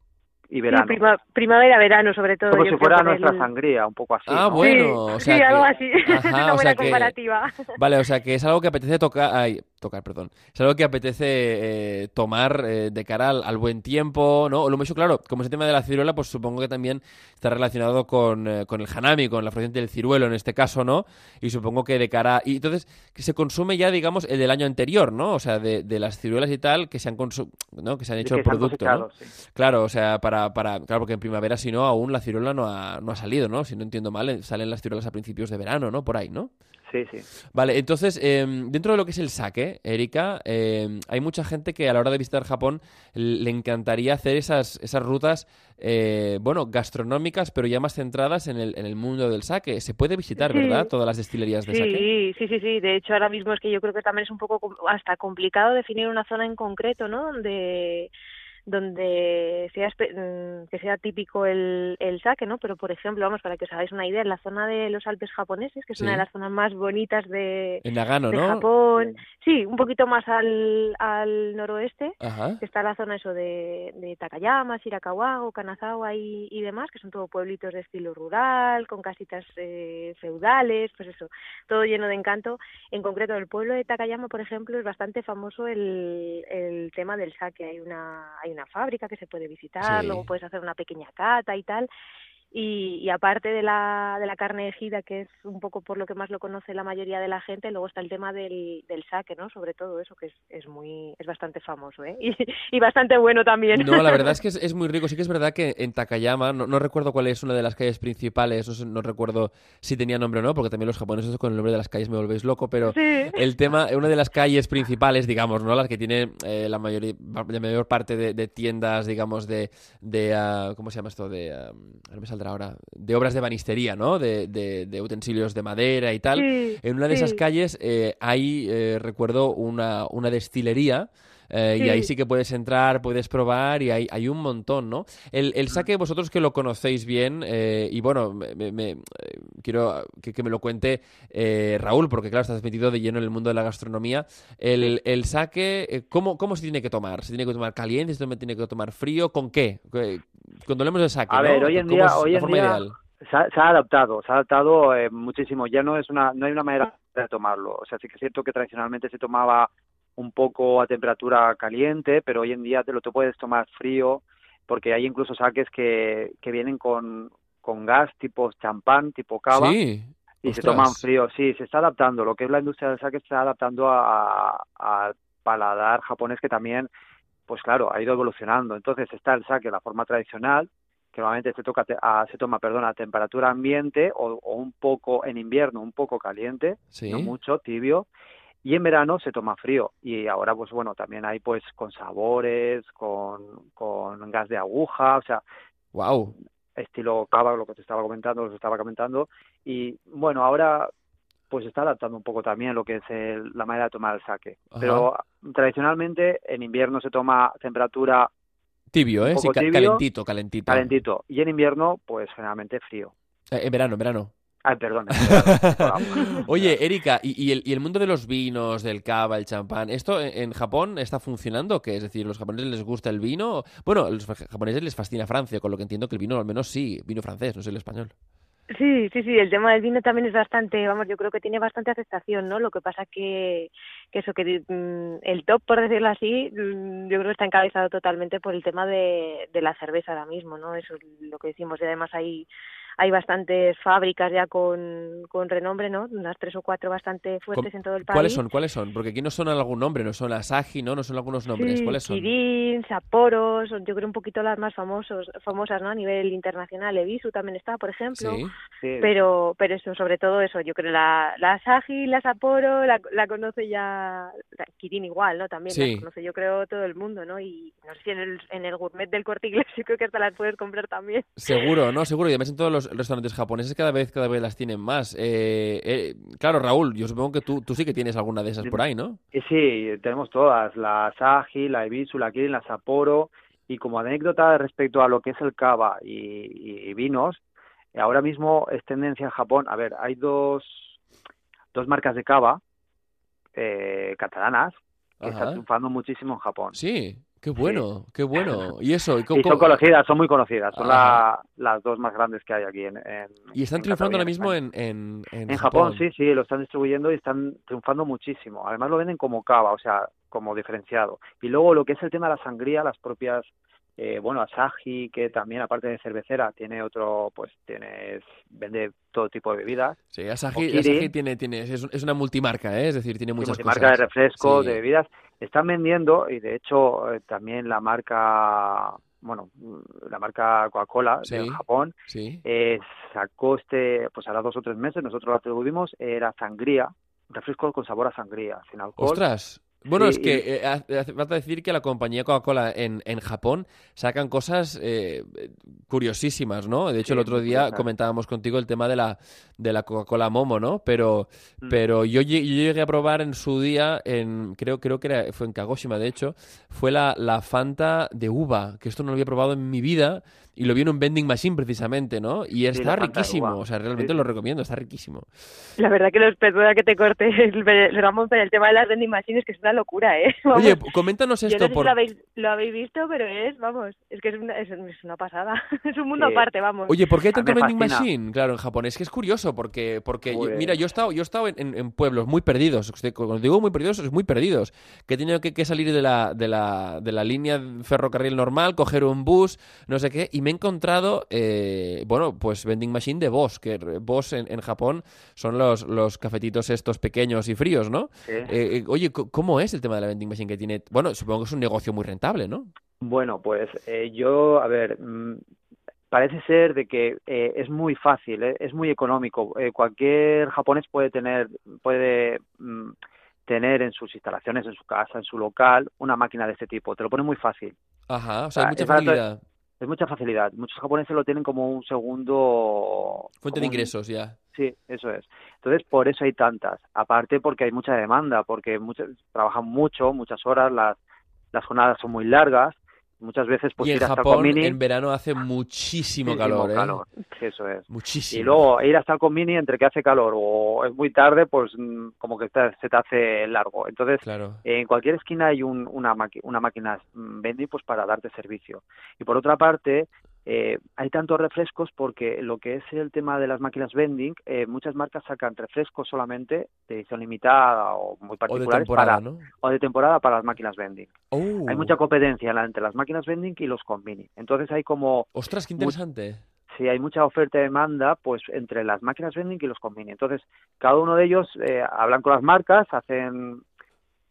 y verano. primavera, verano sobre todo. Como si fuera nuestra sangría, un poco así. Ah, bueno, o sea sí, algo así. [LAUGHS] Ajá, una buena comparativa. Vale, o sea que es algo que apetece tocar, ay, tocar, perdón. Es algo que apetece eh, tomar eh, de cara al, buen tiempo, ¿no? Lo mismo, claro, como es el tema de la ciruela, pues supongo que también está relacionado con, eh, con el hanami, con la floración del ciruelo en este caso, ¿no? Y supongo que de cara... Y entonces, que se consume ya, digamos, el del año anterior, ¿no? O sea, de, de las ciruelas y tal, que se han, ¿no? que se han hecho el producto, ¿no? Claro, o sea, para para, Claro, porque en primavera, si no, aún la ciruela no ha, no ha salido, ¿no? Si no entiendo mal, eh, salen las ciruelas a principios de verano, ¿no? Por ahí, ¿no? Sí, sí. Vale, entonces, em, dentro de lo que es el sake, Erika, em, hay mucha gente que a la hora de visitar Japón le encantaría hacer esas, esas rutas, eh, bueno, gastronómicas, pero ya más centradas en el, en el mundo del sake. Se puede visitar, ¿verdad? Todas las destilerías de. Sí, sí, sí, sí. De hecho, ahora mismo es que yo creo que también es un poco hasta complicado definir una zona en concreto, ¿no? Donde donde sea mm, que sea típico el, el sake, ¿no? Pero por ejemplo, vamos, para que os hagáis una idea, en la zona de los Alpes japoneses, que es una de las zonas más bonitas de, Nagano, de Japón, sí, un poquito más al, al noroeste, que está la zona eso de, de Takayama, Shirakawa, Kanazawa y, y demás, que son todo pueblitos de estilo rural, con casitas eh, feudales, pues eso, todo lleno de encanto. En concreto, el pueblo de Takayama, por ejemplo, es bastante famoso el, el tema del sake. Hay una, hay una fábrica que se puede visitar, luego puedes hacer una pequeña cata y tal. Y, aparte de la, de la carne ejida, que es un poco por lo que más lo conoce la mayoría de la gente, luego está el tema del, del saque, ¿no? Sobre todo eso, que es, es muy es bastante famoso, ¿eh? [LAUGHS] Y, bastante bueno también. No, la verdad es que es, muy rico. Sí que es verdad que en Takayama, no, recuerdo cuál es una de las calles principales, no, recuerdo si tenía nombre o no, porque también los japoneses con el nombre de las calles me volvéis loco, pero el tema, una de las calles principales, digamos, ¿no? Las que tiene eh, la, mayoría, la mayor parte de, tiendas, digamos, de, de uh, ¿cómo se llama esto? De, uh, me ahora, de obras de banistería, ¿no? De, de, utensilios de madera y tal. en una de esas calles eh, hay, eh, recuerdo, una, una destilería eh, y ahí sí que puedes entrar, puedes probar y hay, hay un montón, ¿no? El, el saque, vosotros que lo conocéis bien, eh, y bueno, me, eh, quiero que, me lo cuente Raúl, porque claro, estás metido de lleno en el mundo de la gastronomía. El, el saque, ¿cómo, ¿cómo se tiene que tomar? ¿Se tiene que tomar caliente? ¿Se tiene que tomar frío? ¿Con qué? Cuando hablemos de saque, A ver, hoy en día, hoy en día se ha, adaptado, se ha adaptado muchísimo. Ya no es una, no hay una manera de tomarlo. O sea, sí que es cierto que tradicionalmente se tomaba un poco a temperatura caliente, pero hoy en día te lo te puedes tomar frío, porque hay incluso saques que, que vienen con, con gas tipo champán, tipo cava, y se toman frío. Sí, se está adaptando. Lo que es la industria del saque se está adaptando al paladar japonés que también, pues claro, ha ido evolucionando. Entonces está el saque, la forma tradicional, que normalmente se, toca a, se toma perdón, a temperatura ambiente o, un poco en invierno, un poco caliente, no mucho, tibio, y en verano se toma frío. Y ahora pues bueno también hay pues con sabores con, con gas de aguja o sea wow estilo cava lo que te estaba comentando lo estaba comentando. Y bueno ahora pues está adaptando un poco también lo que es la manera de tomar el saque pero tradicionalmente en invierno se toma temperatura tibio eh sí, calentito calentito. Calentito. Y en invierno pues generalmente frío. Eh, en verano en verano Ay, perdón. [LAUGHS] Oye, Erika, ¿y, el, ¿y, el, mundo de los vinos, del cava, el champán, ¿esto en Japón está funcionando? ¿Qué? Es decir, ¿los japoneses les gusta el vino? Bueno, a los japoneses les fascina Francia, con lo que entiendo que el vino, al menos sí, vino francés, no sé el español. Sí, sí, sí, el tema del vino también es bastante, vamos, yo creo que tiene bastante aceptación, ¿no? Lo que pasa que, que eso, que mm, el top, por decirlo así, mm, yo creo que está encabezado totalmente por el tema de, de la cerveza ahora mismo, ¿no? Eso es lo que decimos, y además hay hay bastantes fábricas ya con, con renombre, ¿no? Unas tres o cuatro bastante fuertes en todo el país. ¿Cuáles son? ¿Cuáles son? Porque aquí no son algún nombre, no son Asahi, ¿no? No son algunos nombres. ¿Cuáles son? Kirin, Sapporo, yo creo un poquito las más famosos, famosas, ¿no? A nivel internacional. Evisu también está, por ejemplo. Sí. Pero, pero eso, sobre todo eso, yo creo la, la Asahi, la Sapporo, la, la conoce ya, la Kirin igual, ¿no? También la conoce yo creo todo el mundo, ¿no? Y no sé si en el, en el gourmet del Corte Inglés [LAUGHS] yo creo que hasta las puedes comprar también. Seguro, ¿no? Seguro. Y además en todos los restaurantes japoneses cada vez, cada vez las tienen más. Eh, eh, claro, Raúl, yo supongo que tú, tú sí que tienes alguna de esas por ahí, ¿no? Sí, tenemos todas, la Saji, la Ebisu, la Kirin, la Sapporo, y como anécdota respecto a lo que es el cava y, vinos, ahora mismo es tendencia en Japón, a ver, hay dos, dos marcas de cava eh, catalanas que están triunfando muchísimo en Japón. Sí. Qué bueno, qué bueno. ¿Y eso? ¿Y, son conocidas, son muy conocidas. Son las dos más grandes que hay aquí en. ¿Y están triunfando ahora mismo en, en, en, Japón? sí, sí, lo están distribuyendo y están triunfando muchísimo. Además lo venden como cava, o sea, como diferenciado. Y luego lo que es el tema de la sangría, las propias eh, bueno, Asahi, que también aparte de cervecera tiene otro, pues tiene, vende todo tipo de bebidas. Sí, Asahi, tiene, tiene, es, una multimarca, ¿eh? es decir, tiene muchas multimarca de refrescos, de bebidas. Están vendiendo, y de hecho eh, también la marca, bueno, la marca Coca-Cola de Japón, eh, sacó este, pues ahora dos o tres meses, nosotros lo atribuimos, era sangría, refresco con sabor a sangría, sin alcohol. ¡Ostras! Bueno, es que eh, hace falta decir que la compañía Coca-Cola en, en Japón sacan cosas eh, curiosísimas, ¿no? De hecho, el otro día comentábamos contigo el tema de la, de la Coca-Cola Momo, ¿no? Pero, mm. pero yo, llegué a probar en su día, en creo, creo que era, fue en Kagoshima, de hecho, fue la, la Fanta de uva, que esto no lo había probado en mi vida y lo vi en un vending machine precisamente, ¿no? Y está riquísimo, o sea, realmente lo recomiendo, está riquísimo. La verdad que los perdona que te corte, Ramón, [LAUGHS] pero el tema de las vending machines que es una locura, ¿eh? [LAUGHS] Oye, coméntanos esto. por... lo, habéis, lo habéis visto, pero es, vamos, es que es una, es, una pasada, [LAUGHS] es un mundo aparte, vamos. Oye, ¿por qué hay tanto vending machine? Claro, en Japón, es que es curioso, porque, porque mira, yo he estado, yo he estado en, en, pueblos muy perdidos, cuando digo muy perdidos, es muy perdidos, que he tenido que, que salir de la, de, la, de la línea ferrocarril normal, coger un bus, no sé qué, y me he encontrado, eh, bueno, pues vending machine de Boss, que Boss en, en, Japón son los, los cafetitos estos pequeños y fríos, ¿no? Eh, eh, oye, ¿cómo es el tema de la vending machine que tiene? Bueno, supongo que es un negocio muy rentable, ¿no? Bueno, pues yo, a ver, mm, parece ser de que es muy fácil, es muy económico. cualquier japonés puede tener, puede mm, tener en sus instalaciones, en su casa, en su local, una máquina de este tipo. Te lo pone muy fácil. Ajá, o sea, hay mucha facilidad es mucha facilidad. Muchos japoneses lo tienen como un segundo... Fuente de ingresos ya. Sí, eso es. Entonces, por eso hay tantas. Aparte porque hay mucha demanda, porque muchos trabajan mucho, muchas horas, las, las jornadas son muy largas muchas veces pues y ir en hasta Japón, el en verano hace muchísimo, calor, ¿eh? calor, eso es. Muchísimo. Y luego ir hasta el Comini entre que hace calor o es muy tarde, pues mm, como que se te hace largo. Entonces, en cualquier esquina hay un, una, una máquina vending pues para darte servicio. Y por otra parte, eh, hay tantos refrescos porque lo que es el tema de las máquinas vending, eh, muchas marcas sacan refrescos solamente de edición limitada o muy particulares o de temporada, para, o de temporada para las máquinas vending. Oh. Hay mucha competencia entre las máquinas vending y los convini. Entonces hay como... ¡Ostras, qué interesante! Sí, hay mucha oferta y demanda pues entre las máquinas vending y los convini. Entonces, cada uno de ellos eh, hablan con las marcas, hacen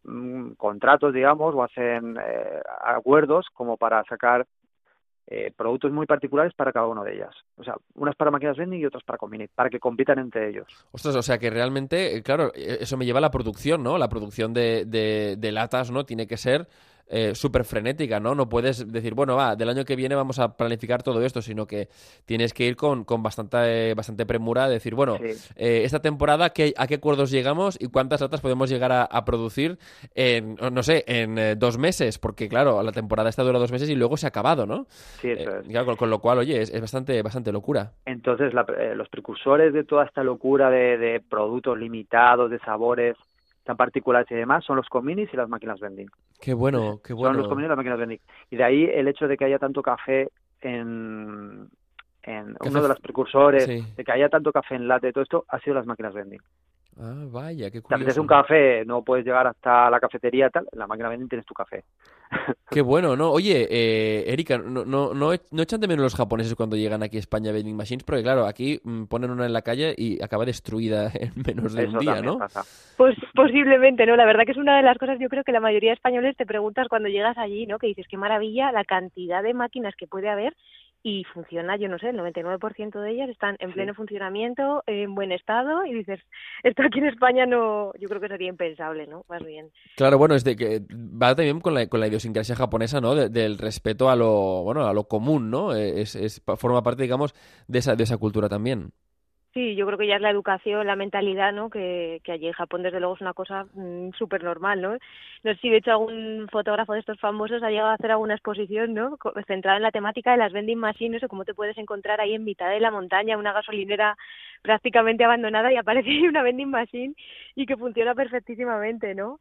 mm, contratos, digamos, o hacen acuerdos como para sacar eh, productos muy particulares para cada una de ellas. O sea, unas para máquinas vending y otras para convini, para que compitan entre ellos. Ostras, o sea que realmente, eh, claro, eh, eso me lleva a la producción, ¿no? La producción de, de, de latas, ¿no? Tiene que ser eh, súper frenética, ¿no? No puedes decir, bueno, va, del año que viene vamos a planificar todo esto, sino que tienes que ir con, con bastante, bastante premura, decir, bueno, eh, esta temporada, ¿qué, ¿a qué acuerdos llegamos y cuántas latas podemos llegar a, producir en, no sé, en eh, dos meses? Porque, claro, la temporada está dura dos meses y luego se ha acabado, ¿no? Sí, eso es. con, lo cual, oye, es, bastante, bastante locura. Entonces, los precursores de toda esta locura de, de productos limitados, de sabores, tan particulares y demás son los cominis y las máquinas vending. Qué bueno, qué bueno. Son los cominis y las máquinas vending. Y de ahí el hecho de que haya tanto café en, en uno de los precursores, de que haya tanto café en latte, todo esto, ha sido las máquinas vending. Ah, vaya, qué curioso. Si un café, no puedes llegar hasta la cafetería tal, en la máquina vending tienes tu café. [LAUGHS] Qué bueno, ¿no? Oye, eh, Erika, no, no, no, echan de menos los japoneses cuando llegan aquí a España vending machines? Porque claro, aquí mm, ponen una en la calle y acaba destruida [LAUGHS] en menos de un día, ¿no? Pues posiblemente, ¿no? La verdad que es una de las cosas, yo creo que la mayoría de españoles te preguntas cuando llegas allí, ¿no? Que dices, qué maravilla la cantidad de máquinas que puede haber y funciona, yo no sé, el 99% de ellas están en pleno funcionamiento, en buen estado, y dices, [LAUGHS] esto aquí en España no, yo creo que sería impensable, ¿no? Más bien. Claro, bueno, es de que va también con la, con la idiosincrasia japonesa, ¿no? del respeto a lo, bueno, a lo común, ¿no? Es, es, forma parte, digamos, de esa, de esa cultura también. Sí, yo creo que ya es la educación, la mentalidad, ¿no? Que, que allí en Japón, desde luego, es una cosa mm, súper normal, ¿no? No sé si, de hecho, algún fotógrafo de estos famosos ha llegado a hacer alguna exposición, ¿no? Centrada en la temática de las vending machines o cómo te puedes encontrar ahí en mitad de la montaña una gasolinera prácticamente abandonada y aparece una vending machine y que funciona perfectísimamente, ¿no?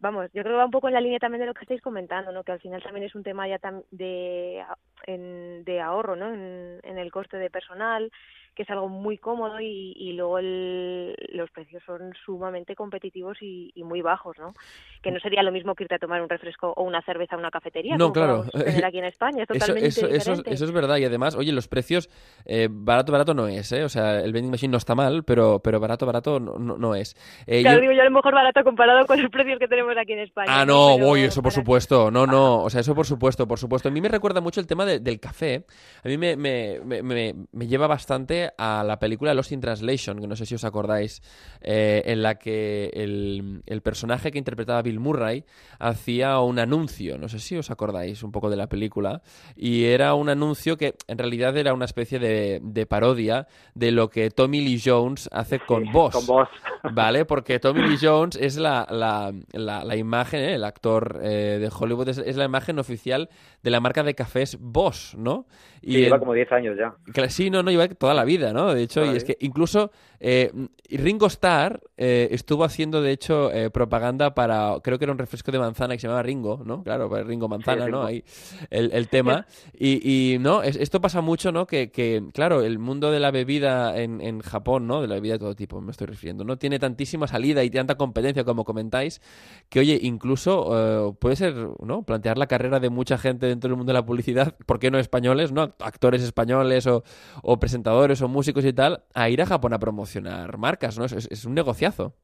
vamos, yo creo que va un poco en la línea también de lo que estáis comentando, ¿no? Que al final también es un tema ya de, de ahorro, ¿no? En, en el coste de personal que es algo muy cómodo y, y luego el, los precios son sumamente competitivos y, y, muy bajos, ¿no? Que no sería lo mismo que irte a tomar un refresco o una cerveza a una cafetería. No, claro. aquí en [LAUGHS] España, es totalmente eso, eso, eso, eso, es verdad y además, oye, los precios eh, barato, barato no es, ¿eh? O sea, el vending machine no está mal, pero, pero barato, barato no, no, es. Eh, claro, digo yo a lo mejor barato comparado con los precios que tenemos aquí en España. Ah, no, voy, eso por supuesto. No, no, o sea, eso por supuesto, por supuesto. A mí me recuerda mucho el tema del café. A mí me, me, me, me lleva bastante refiere a la película Lost in Translation, que no sé si os acordáis, eh, en la que el, el, personaje que interpretaba Bill Murray hacía un anuncio, no sé si os acordáis un poco de la película, y era un anuncio que en realidad era una especie de, de parodia de lo que Tommy Lee Jones hace con Boss. Con Boss. [LAUGHS] ¿Vale? Porque Tommy Lee Jones es la, la, la, imagen, ¿eh? el actor eh, de Hollywood, es, es, la imagen oficial de la marca de cafés Boss, ¿no? Y lleva como 10 años ya. Sí, no, no, lleva toda la vida, ¿no? De hecho, y es que incluso eh, Ringo Starr eh, estuvo haciendo, de hecho, eh, propaganda para, creo que era un refresco de manzana que se llamaba Ringo, ¿no? Claro, pues Ringo Manzana, ¿no? Ahí el, el tema. [LAUGHS] Y, y, ¿no? esto pasa mucho, ¿no? Que, que, claro, el mundo de la bebida en, en Japón, ¿no? De la bebida de todo tipo, me estoy refiriendo, ¿no? Tiene tantísima salida y tanta competencia, como comentáis, que, oye, incluso puede ser, ¿no? Plantear la carrera de mucha gente dentro del mundo de la publicidad, ¿por qué no españoles, ¿no? Actores españoles o, o presentadores o músicos y tal, a ir a Japón a promocionar marcas, ¿no? Es, un negociazo.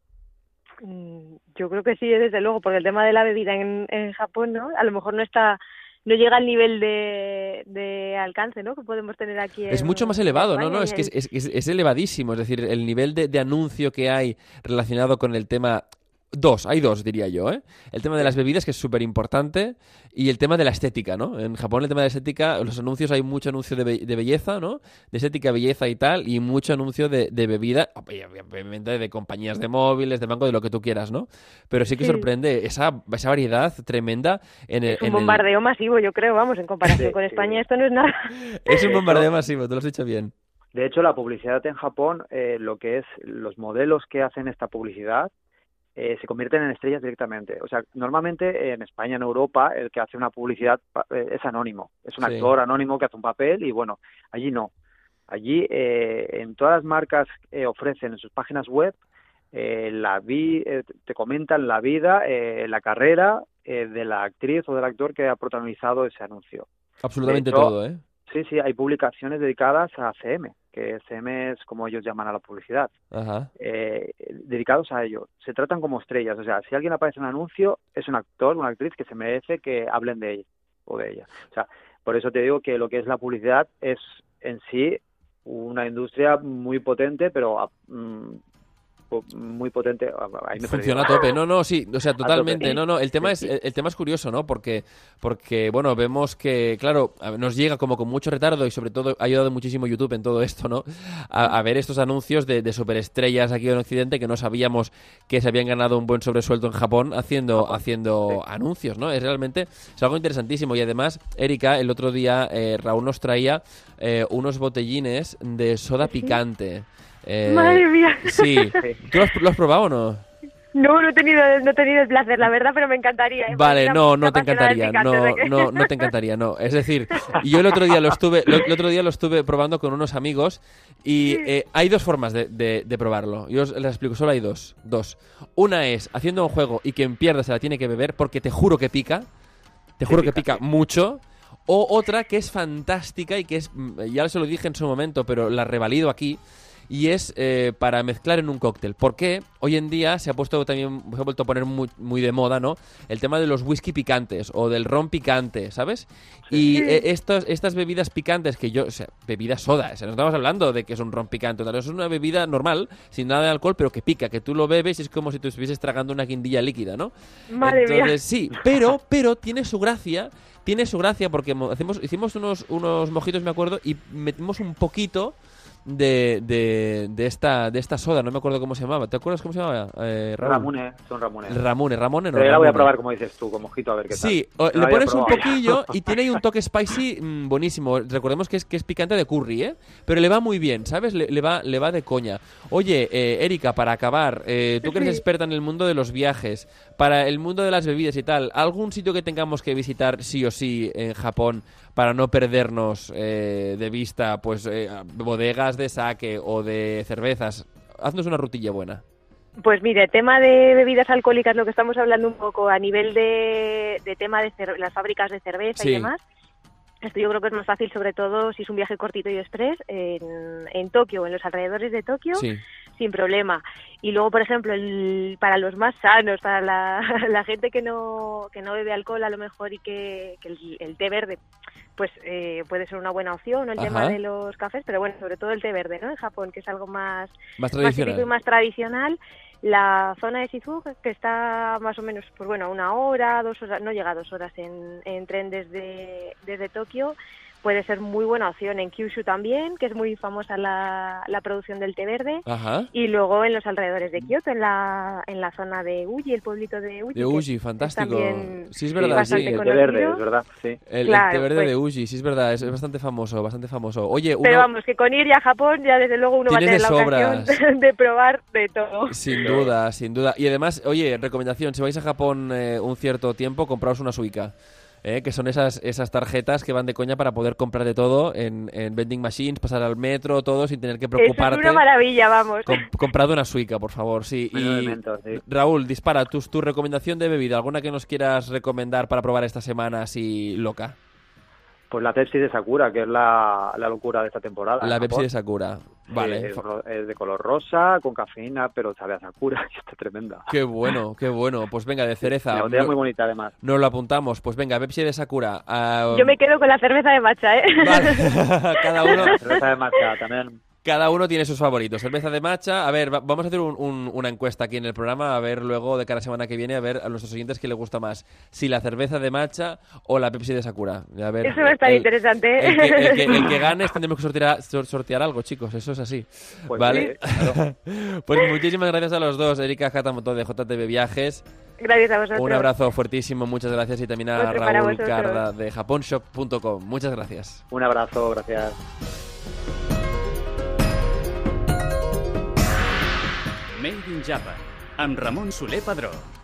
Mm, yo creo que sí, desde luego, porque el tema de la bebida en, Japón, ¿no? A lo mejor no está no llega al nivel de, alcance ¿no? que podemos tener aquí. es mucho más elevado, ¿no? no es que es, es, elevadísimo. Es decir, el nivel de, de, anuncio que hay relacionado con el tema Dos, hay dos, diría yo. ¿eh? El tema de las bebidas, que es súper importante, y el tema de la estética, ¿no? En Japón el tema de la estética, los anuncios hay mucho anuncio de, de belleza, ¿no? De estética, belleza y tal, y mucho anuncio de, de bebida, obviamente de compañías de móviles, de banco, de lo que tú quieras, ¿no? Pero sí que sorprende esa, esa variedad tremenda en el... Es un bombardeo masivo, yo creo, vamos, en comparación con España esto no es nada. [LAUGHS] Es un bombardeo masivo, tú lo has dicho bien. De hecho, la publicidad en Japón, eh, lo que es los modelos que hacen esta publicidad, eh, se convierten en estrellas directamente. O sea, normalmente en España, en Europa, el que hace una publicidad eh, es anónimo, es un actor anónimo que hace un papel y bueno, allí no. Allí eh, en todas las marcas ofrecen en sus páginas web la vi, te comentan la vida, la carrera de la actriz o del actor que ha protagonizado ese anuncio. Absolutamente todo, ¿eh? Sí, sí, hay publicaciones dedicadas a CM que CM es como ellos llaman a la publicidad, eh, dedicados a ello. Se tratan como estrellas, o sea, si alguien aparece en un anuncio, es un actor, una actriz que se merece que hablen de él o de ella. O sea, por eso te digo que lo que es la publicidad es en sí una industria muy potente, pero mm, muy potente. Funciona a tope, no, no, sí, o sea, totalmente, no, no, el tema es el, tema es curioso, ¿no? Porque porque bueno, vemos que claro, nos llega como con mucho retardo y sobre todo ha ayudado muchísimo YouTube en todo esto, ¿no? A, ver estos anuncios de, superestrellas aquí en Occidente que no sabíamos que se habían ganado un buen sobresuelto en Japón haciendo haciendo anuncios, ¿no? Es realmente es algo interesantísimo y además Erika el otro día eh, Raúl nos traía eh, unos botellines de soda picante. Eh, Madre mía. Sí. [LAUGHS] ¿Tú lo has, probado o no? No, no he tenido, no he tenido el placer, la verdad, pero me encantaría. ¿eh? Vale, no, no te encantaría, no, no, no te encantaría, no. Es decir, yo el otro día lo estuve, el otro día lo estuve probando con unos amigos y eh, hay dos formas de, de, probarlo. Yo os les explico, solo hay dos, dos. Una es haciendo un juego y quien pierda se la tiene que beber porque te juro que pica, te juro que pica mucho. O otra que es fantástica y que es, mm, ya se lo dije en su momento, pero la revalido aquí, y es eh, para mezclar en un cóctel. Porque hoy en día se ha puesto también, se ha vuelto a poner muy, muy, de moda, ¿no? El tema de los whisky picantes o del ron picante, ¿sabes? Y eh, estos, estas bebidas picantes que yo, o sea, bebidas soda, o sea, no estamos hablando de que es un ron picante, tal, es una bebida normal, sin nada de alcohol, pero que pica, que tú lo bebes y es como si tú estuvieses tragando una guindilla líquida, ¿no? Madre Entonces, sí, pero, pero tiene su gracia tiene su gracia porque hacemos, hicimos unos, unos mojitos, me acuerdo, y metimos un poquito de, de, de, esta, de esta soda, no me acuerdo cómo se llamaba. ¿Te acuerdas cómo se llamaba? Eh, Ramune, son Ramune. Ramune, Ramune no. Pero la voy a probar como dices tú, como mojito, a ver qué tal. Sí, le pones un poquillo [LAUGHS] y tiene ahí un toque spicy mm, buenísimo. Recordemos que es, que es picante de curry, ¿eh? Pero le va muy bien, ¿sabes? Le, va, le va de coña. Oye, eh, Erika, para acabar, eh, tú que eres experta en el mundo de los viajes, para el mundo de las bebidas y tal, ¿algún sitio que tengamos que visitar sí o sí en Japón para no perdernos eh, de vista pues eh, de saque o de cervezas. Haznos una rutilla buena. Pues mire, tema de bebidas alcohólicas, lo que estamos hablando un poco a nivel de, tema de las fábricas de cerveza y demás. Esto yo creo que es más fácil, sobre todo si es un viaje cortito y express, en, en Tokio o en los alrededores de Tokio, sin problema. Y luego, por ejemplo, el, para los más sanos, para la, [LAUGHS] la, gente que no, que no bebe alcohol a lo mejor y que, el, té verde pues eh, puede ser una buena opción el tema de los cafés, pero bueno, sobre todo el té verde, ¿no? En Japón, que es algo más, más, tradicional. y más tradicional. La zona de Shizu, que está más o menos, pues bueno, una hora, dos horas, no llega a dos horas en, en tren desde, desde Tokio, puede ser muy buena opción. En Kyushu también, que es muy famosa la, la producción del té verde. Y luego en los alrededores de Kioto, en la, en la zona de Uji, el pueblito de Uji. De Uji, fantástico. Sí, es verdad, sí. El té verde, es verdad, sí. El, té verde pues de Uji, sí, es verdad, es, bastante famoso, bastante famoso. Oye, Pero vamos, que con ir ya a Japón, ya desde luego uno va a tener la ocasión [LAUGHS] de probar de todo. Sin duda, sin duda. Y además, oye, recomendación, si vais a Japón eh, un cierto tiempo, compraos una suica. ¿Eh? que son esas, esas tarjetas que van de coña para poder comprar de todo en, en vending machines, pasar al metro, todo sin tener que preocuparte. es una maravilla, vamos. comprado una suica, por favor, sí. Y Raúl, dispara, tu, tu recomendación de bebida, ¿alguna que nos quieras recomendar para probar esta semana así loca? Pues la Pepsi de Sakura, que es la, la locura de esta temporada. La Pepsi de Sakura. Vale. Es, de color rosa, con cafeína, pero sabe a Sakura, [LAUGHS] y está tremenda. Qué bueno, qué bueno. Pues venga, de cereza. La botella muy bonita, además. Nos lo apuntamos. Pues venga, Pepsi de Sakura. Ah, Yo me quedo con la cerveza de matcha, ¿eh? Vale. [LAUGHS] [LAUGHS] Cada uno... La cerveza de matcha también cada uno tiene sus favoritos. Cerveza de matcha. A ver, vamos a hacer una encuesta aquí en el programa, a ver luego de cada semana que viene, a ver a nuestros oyentes qué les gusta más. Si la cerveza de matcha o la Pepsi de Sakura. A ver, eso va a estar interesante. El que, el, que, [LAUGHS] gane tendremos que sortear, sortear, algo, chicos. Eso es así. Pues ¿Vale? [LAUGHS] pues muchísimas gracias a los dos, Erika Hatamoto de JTB Viajes. Gracias a vosotros. Un abrazo fuertísimo, muchas gracias. Y también a Raúl Carda de japonshop.com. Muchas gracias. Un abrazo, gracias. Made in Japan, amb Ramon Soler Padró.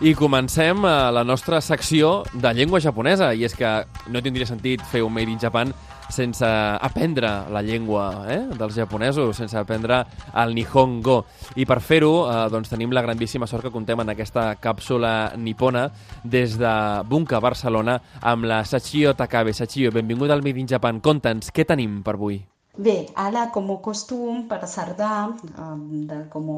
I comencem a la nostra secció de llengua japonesa, i és que no tindria sentit fer un Made in Japan sense aprendre la llengua eh, dels japonesos, sense aprendre el Nihongo. I per fer-ho, eh, doncs tenim la grandíssima sort que contem en aquesta càpsula nipona des de Bunka, Barcelona, amb la Sachio Takabe. Sachio, benvinguda al Made in Japan. Conta'ns, què tenim per avui? Bé, ara, com a costum, per sardar, eh, com,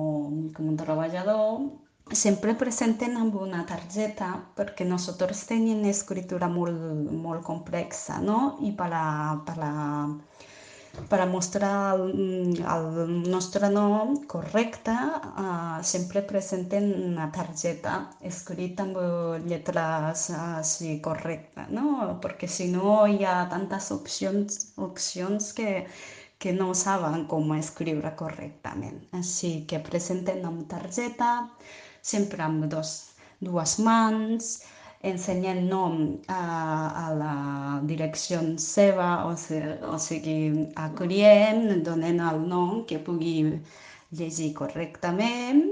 com un treballador, sempre presenten amb una targeta perquè nosaltres tenim escritura molt, molt complexa, no? I per a, per a, per a mostrar el, el nostre nom correcte, uh, sempre presenten una targeta escrita amb lletres així correctes, no? Perquè si no hi ha tantes opcions, opcions que, que no saben com escriure correctament. Així que presenten amb targeta, sempre amb dos, dues mans, ensenyant nom a, a la direcció seva, o, si, o sigui, a client, donant el nom que pugui llegir correctament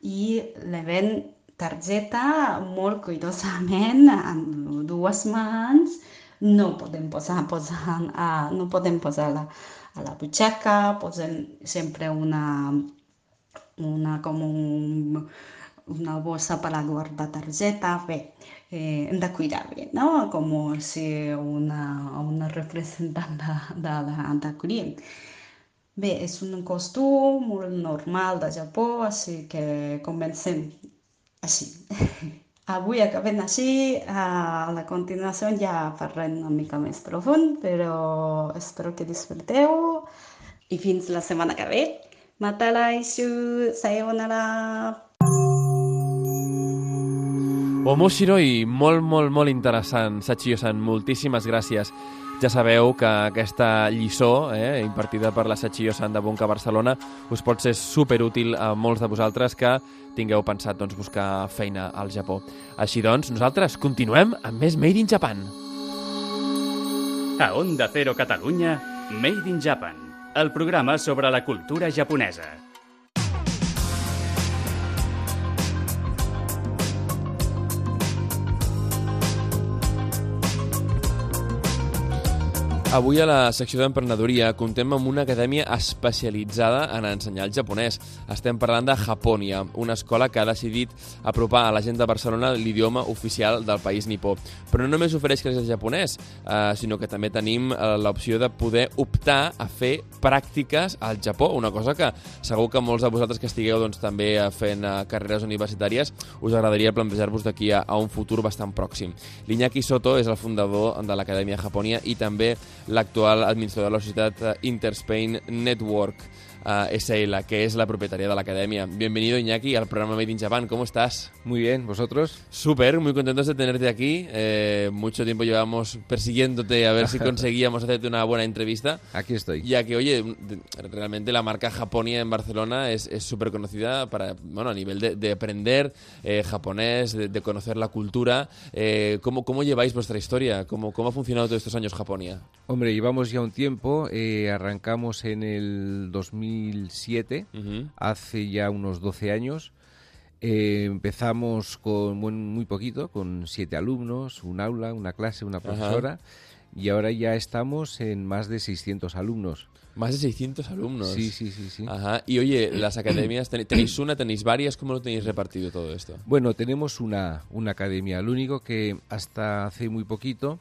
i l'event targeta molt cuidosament amb dues mans. No podem posar, posar a, no podem posar la, a la butxaca, posem sempre una, una com un, una bossa per a guardar targeta, bé, eh, hem de cuidar bé, no? Com si una, una representant de, de, de, de client. Bé, és un costum molt normal de Japó, així que comencem així. [LAUGHS] Avui acabem així, a la continuació ja parlem una mica més profund, però espero que disfruteu i fins la setmana que ve. Mata laishu, sayonara. Omoshiroi, molt, molt, molt interessant, Sachio-san, moltíssimes gràcies. Ja sabeu que aquesta lliçó, eh, impartida per la Sachio-san de Bunka Barcelona, us pot ser superútil a molts de vosaltres que tingueu pensat doncs, buscar feina al Japó. Així doncs, nosaltres continuem amb més Made in Japan. A Onda Cero Catalunya, Made in Japan, el programa sobre la cultura japonesa. Avui a la secció d'emprenedoria contem amb una acadèmia especialitzada en ensenyar el japonès. Estem parlant de Japònia, una escola que ha decidit apropar a la gent de Barcelona l'idioma oficial del país nipó. Però no només ofereix classes de japonès, eh, sinó que també tenim eh, l'opció de poder optar a fer pràctiques al Japó, una cosa que segur que molts de vosaltres que estigueu doncs, també eh, fent eh, carreres universitàries us agradaria plantejar-vos d'aquí a, a un futur bastant pròxim. L'Iñaki Soto és el fundador de l'Acadèmia Japònia i també l'actual administrador de la societat eh, Interspain Network uh, eh, SL, que es la propietaria de la academia. Bienvenido, Iñaki, al programa Made in Japan. ¿Cómo estás? Muy bien, ¿vosotros? Súper, muy contentos de tenerte aquí. Eh, mucho tiempo llevamos persiguiéndote a ver si [LAUGHS] conseguíamos hacerte una buena entrevista. Aquí estoy. Ya que, oye, realmente la marca Japonia en Barcelona es súper conocida para, bueno, a nivel de, aprender eh, japonés, de, conocer la cultura. Eh, ¿cómo, ¿Cómo lleváis vuestra historia? ¿Cómo, ¿Cómo ha funcionado todos estos años Japonia? Hombre, llevamos ya un tiempo. arrancamos en el 2000 2007, hace ya unos 12 años. Eh, empezamos con muy poquito, con siete alumnos, un aula, una clase, una profesora, y ahora ya estamos en más de 600 alumnos. Más de 600 alumnos. Sí, sí, sí, sí. Ajá. Y oye, [CLEARS THROAT] las academias, ¿tenéis una, tenéis varias? ¿Cómo lo tenéis repartido todo esto? Bueno, tenemos una, una academia. Lo único que hasta hace muy poquito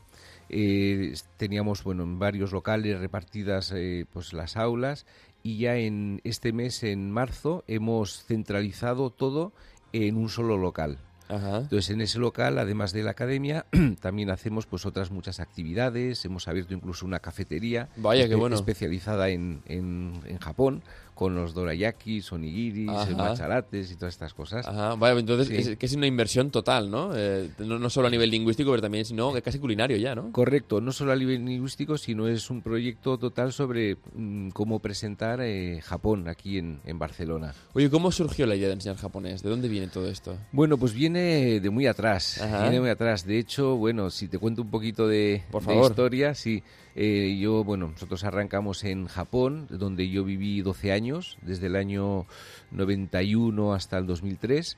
eh, teníamos, bueno, en varios locales repartidas eh, pues las aulas y ya en este mes, en marzo, hemos centralizado todo en un solo local. Entonces, en ese local, además de la academia, [CLEARS THROAT] también hacemos pues otras muchas actividades. Hemos abierto incluso una cafetería Vaya, qué bueno. especializada en, en, en Japón con los dorayakis, onigiris, macharates y todas estas cosas. Ajá, vale, entonces es, que es una inversión total, eh, ¿no? ¿no? solo a nivel lingüístico, pero también sino casi culinario ya, ¿no? Correcto, no solo a nivel lingüístico, sino es un proyecto total sobre mm, cómo presentar eh, Japón aquí en, en, Barcelona. Oye, ¿cómo surgió la idea de enseñar japonés? ¿De dónde viene todo esto? Bueno, pues viene de muy atrás, viene muy atrás. De hecho, bueno, si te cuento un poquito de, Por de historia, sí. Eh, yo, bueno, nosotros arrancamos en Japón, donde yo viví 12 años, desde el año 91 hasta el 2003,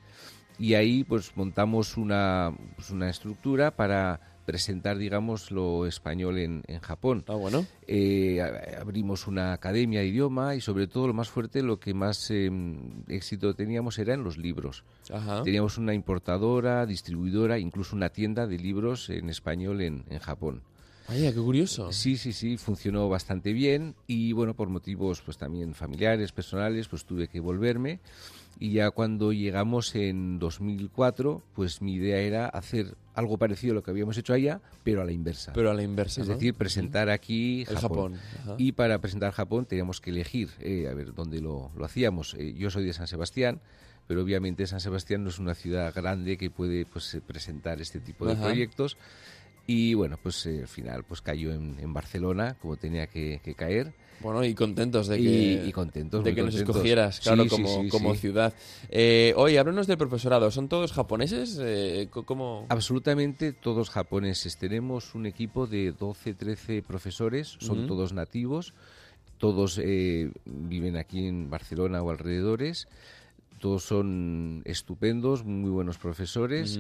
y ahí pues montamos una, pues, una estructura para presentar, digamos, lo español en, en Japón. Ah, bueno. Eh, abrimos una academia de idioma y sobre todo lo más fuerte, lo que más em, éxito teníamos era en los libros. Teníamos una importadora, distribuidora, incluso una tienda de libros en español en, en Japón. Vaya, qué curioso. Sí, sí, sí, funcionó bastante bien y bueno, por motivos pues también familiares, personales, pues tuve que volverme y ya cuando llegamos en 2004, pues mi idea era hacer algo parecido a lo que habíamos hecho allá, pero a la inversa. Pero a la inversa, Es decir, presentar aquí Japón. Y para presentar Japón teníamos que elegir, eh, a ver, dónde lo, hacíamos. Eh, yo soy de San Sebastián, pero obviamente San Sebastián no es una ciudad grande que puede pues, presentar este tipo de proyectos. Y bueno, pues eh, al final pues cayó en, Barcelona, como tenía que, caer. Bueno, y contentos de que, y, contentos, de que nos escogieras, claro, como, como ciudad. Eh, oye, háblanos del profesorado. ¿Son todos japoneses? Eh, ¿cómo? Absolutamente todos japoneses. Tenemos un equipo de 12, 13 profesores, son todos nativos, todos eh, viven aquí en Barcelona o alrededores, todos son estupendos, muy buenos profesores.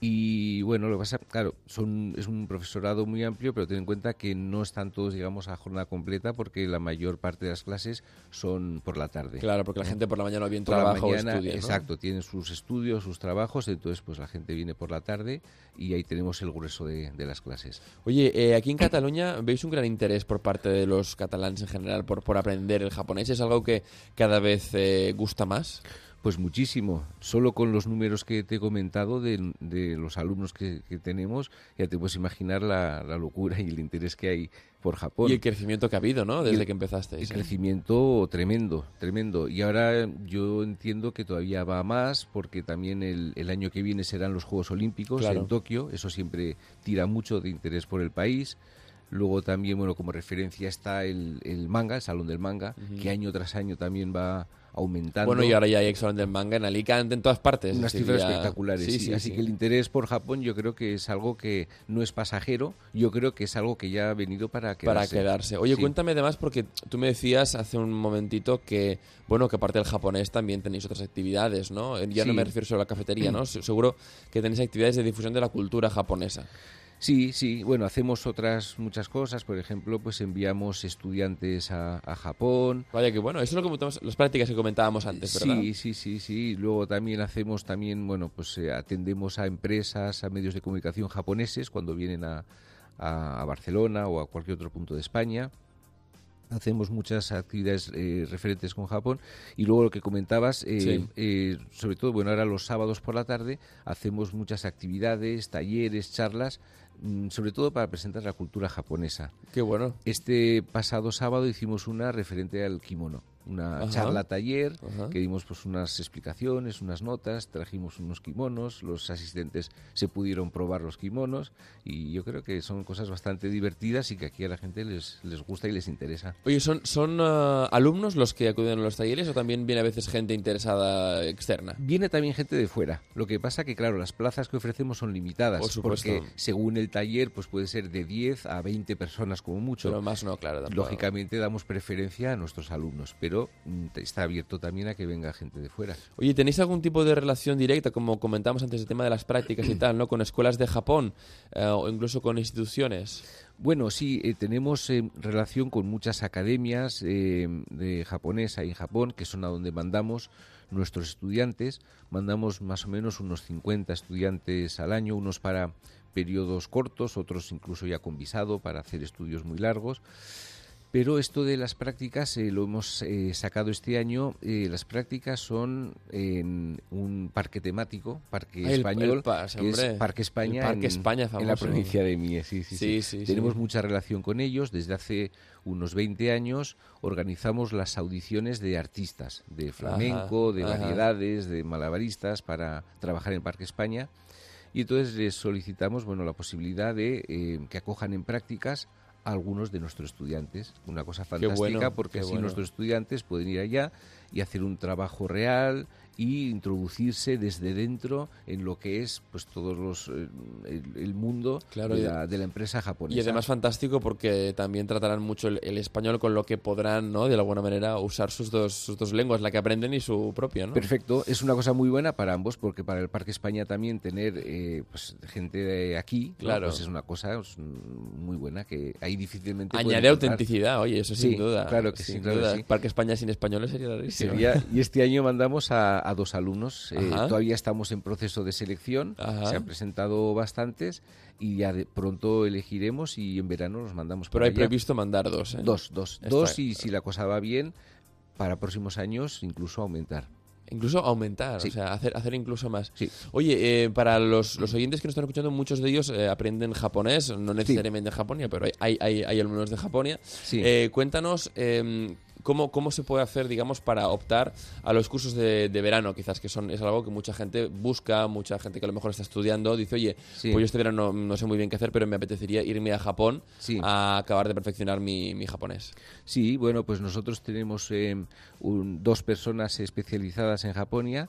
Y bueno, lo que pasa, claro, son, es un profesorado muy amplio, pero ten en cuenta que no están todos, digamos, a jornada completa porque la mayor parte de las clases son por la tarde. Claro, porque la gente por la mañana bien trabajo estudia, Exacto, tienen sus estudios, sus trabajos, entonces pues la gente viene por la tarde y ahí tenemos el grueso de, las clases. Oye, eh, aquí en Cataluña veis un gran interés por parte de los catalanes en general por, por aprender el japonés. ¿Es algo que cada vez eh, gusta más? Pues muchísimo. Solo con los números que te he comentado de, los alumnos que, tenemos, ya te puedes imaginar la, locura y el interés que hay por Japón. Y el crecimiento que ha habido, ¿no? Desde que empezaste. El crecimiento tremendo, tremendo. Y ahora yo entiendo que todavía va más, porque también el, año que viene serán los Juegos Olímpicos en Tokio. Eso siempre tira mucho de interés por el país. Luego también, bueno, como referencia está el, el manga, el Salón del Manga, que año tras año también va aumentando. Bueno, y ahora ya hay Salón del Manga en Alicante, en todas partes. Unas cifras espectaculares, sí, Así que el interés por Japón yo creo que es algo que no es pasajero, yo creo que es algo que ya ha venido para quedarse. Para quedarse. Oye, cuéntame además, porque tú me decías hace un momentito que, bueno, que aparte del japonés también tenéis otras actividades, ¿no? Ya no me refiero solo a la cafetería, [CLEARS THROAT] ¿no? Seguro que tenéis actividades de difusión de la cultura japonesa. Sí, sí, bueno, hacemos otras muchas cosas, por ejemplo, pues enviamos estudiantes a, Japón. Vaya que bueno, eso es lo que las prácticas que comentábamos antes, ¿verdad? Sí, sí, sí, sí. Luego también hacemos también, bueno, pues eh, atendemos a empresas, a medios de comunicación japoneses cuando vienen a, a, Barcelona o a cualquier otro punto de España hacemos muchas actividades eh, referentes con Japón y luego lo que comentabas eh, sobre todo bueno ahora los sábados por la tarde hacemos muchas actividades talleres charlas sobre todo para presentar la cultura japonesa. Qué bueno. Este pasado sábado hicimos una referente al kimono una charla taller que dimos pues unas explicaciones, unas notas, trajimos unos kimonos, los asistentes se pudieron probar los kimonos y yo creo que son cosas bastante divertidas y que aquí a la gente les, les gusta y les interesa. Oye, ¿son, son uh, alumnos los que acuden a los talleres o también viene a veces gente interesada externa? Viene también gente de fuera. Lo que pasa que, claro, las plazas que ofrecemos son limitadas porque según el taller pues puede ser de 10 a 20 personas como mucho. Pero más no, claro. Lógicamente damos preferencia a nuestros alumnos, pero Mm, está abierto también a que venga gente de fuera. Oye, ¿tenéis algún tipo de relación directa, como comentamos antes, el tema de las prácticas y tal, ¿no? con escuelas de Japón eh, o incluso con instituciones? Bueno, sí, eh, tenemos eh, relación con muchas academias de japonesa en Japón, que son a donde mandamos nuestros estudiantes. Mandamos más o menos unos 50 estudiantes al año, unos para periodos cortos, otros incluso ya con visado para hacer estudios muy largos. Pero esto de las prácticas eh, lo hemos eh, sacado este año. Eh, las prácticas son en un parque temático, Parque Español, que es Parque España, parque en, España en, la provincia de Mies. Sí, sí, sí, Tenemos mucha relación con ellos. Desde hace unos 20 años organizamos las audiciones de artistas, de flamenco, de variedades, de malabaristas para trabajar en Parque España. Y entonces les solicitamos bueno, la posibilidad de que acojan en prácticas algunos de nuestros estudiantes. Una cosa fantástica porque así nuestros estudiantes pueden ir allá y hacer un trabajo real y introducirse desde dentro en lo que es pues todos los eh, el, mundo de, la, empresa japonesa. Y además fantástico porque también tratarán mucho el, español con lo que podrán, ¿no? De alguna manera usar sus dos, sus dos lenguas, la que aprenden y su propia, ¿no? Perfecto, es una cosa muy buena para ambos porque para el Parque España también tener eh, pues, gente de aquí, claro, pues es una cosa pues, muy buena que ahí difícilmente añade autenticidad, oye, eso sin duda. Claro que sin duda. Parque España sin españoles sería rarísimo. y este año mandamos a a dos alumnos. Eh, todavía estamos en proceso de selección, se han presentado bastantes y ya de pronto elegiremos y en verano los mandamos. Pero hay previsto mandar dos. ¿eh? Dos, dos, dos y si la cosa va bien, para próximos años incluso aumentar. Incluso aumentar, o sea, hacer, hacer incluso más. Oye, eh, para los, los, oyentes que nos están escuchando, muchos de ellos aprenden japonés, no necesariamente en Japonia, pero hay, hay, hay, alumnos de Japonia. cuéntanos em, ¿Cómo, ¿Cómo se puede hacer, digamos, para optar a los cursos de, verano? Quizás que son es algo que mucha gente busca, mucha gente que a lo mejor está estudiando, dice, oye, pues yo este verano no, sé muy bien qué hacer, pero me apetecería irme a Japón a acabar de perfeccionar mi, mi, japonés. Sí, bueno, pues nosotros tenemos eh, dos personas especializadas en Japonia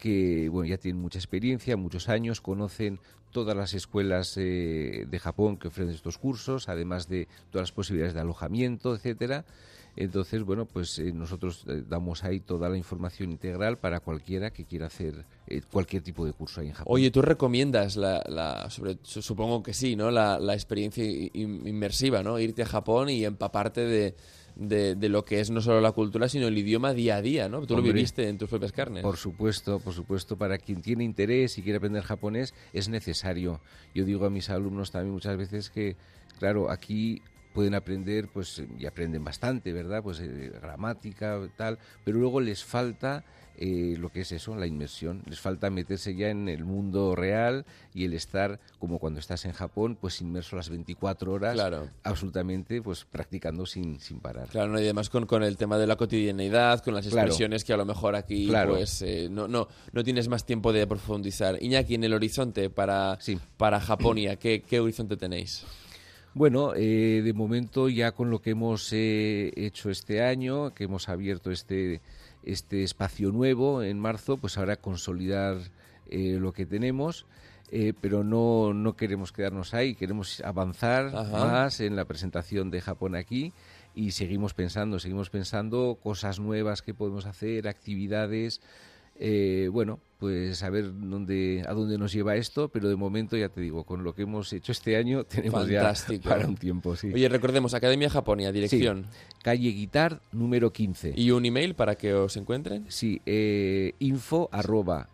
que bueno, ya tienen mucha experiencia, muchos años, conocen todas las escuelas eh, de Japón que ofrecen estos cursos, además de todas las posibilidades de alojamiento, etcétera. Entonces, bueno, pues eh, nosotros eh, damos ahí toda la información integral para cualquiera que quiera hacer eh, cualquier tipo de curso ahí en Japón. Oye, ¿tú recomiendas, la, sobre, supongo que sí, ¿no? La, experiencia inmersiva, ¿no? Irte a Japón y empaparte de, de, lo que es no solo la cultura, sino el idioma día a día, ¿no? Tú lo viviste en tus propias carnes. Por supuesto, por supuesto. Para quien tiene interés y quiere aprender japonés, es necesario. Yo digo a mis alumnos también muchas veces que, claro, aquí pueden aprender, pues, y aprenden bastante, ¿verdad? Pues eh, gramática, tal, pero luego les falta eh, lo que es eso, la inmersión. Les falta meterse ya en el mundo real y el estar, como cuando estás en Japón, pues inmerso las 24 horas, claro. absolutamente, pues practicando sin, sin parar. Claro, y además con, con el tema de la cotidianidad, con las expresiones que a lo mejor aquí, pues, eh, no, no, no tienes más tiempo de profundizar. Iñaki, en el horizonte para, para Japonia, ¿qué, ¿qué horizonte tenéis? Bueno, eh, de momento ya con lo que hemos eh, hecho este año, que hemos abierto este, este espacio nuevo en marzo, pues ahora consolidar eh, lo que tenemos. pero no, no queremos quedarnos ahí, queremos avanzar más en la presentación de Japón aquí y seguimos pensando, seguimos pensando cosas nuevas que podemos hacer, actividades, eh, bueno, pues a ver dónde, a dónde nos lleva esto, pero de momento ya te digo, con lo que hemos hecho este año [LAUGHS] tenemos ya para un tiempo. Sí. Oye, recordemos, Academia Japonia, dirección. calle Guitar, número 15. ¿Y un email para que os encuentren? Sí, eh, info arroba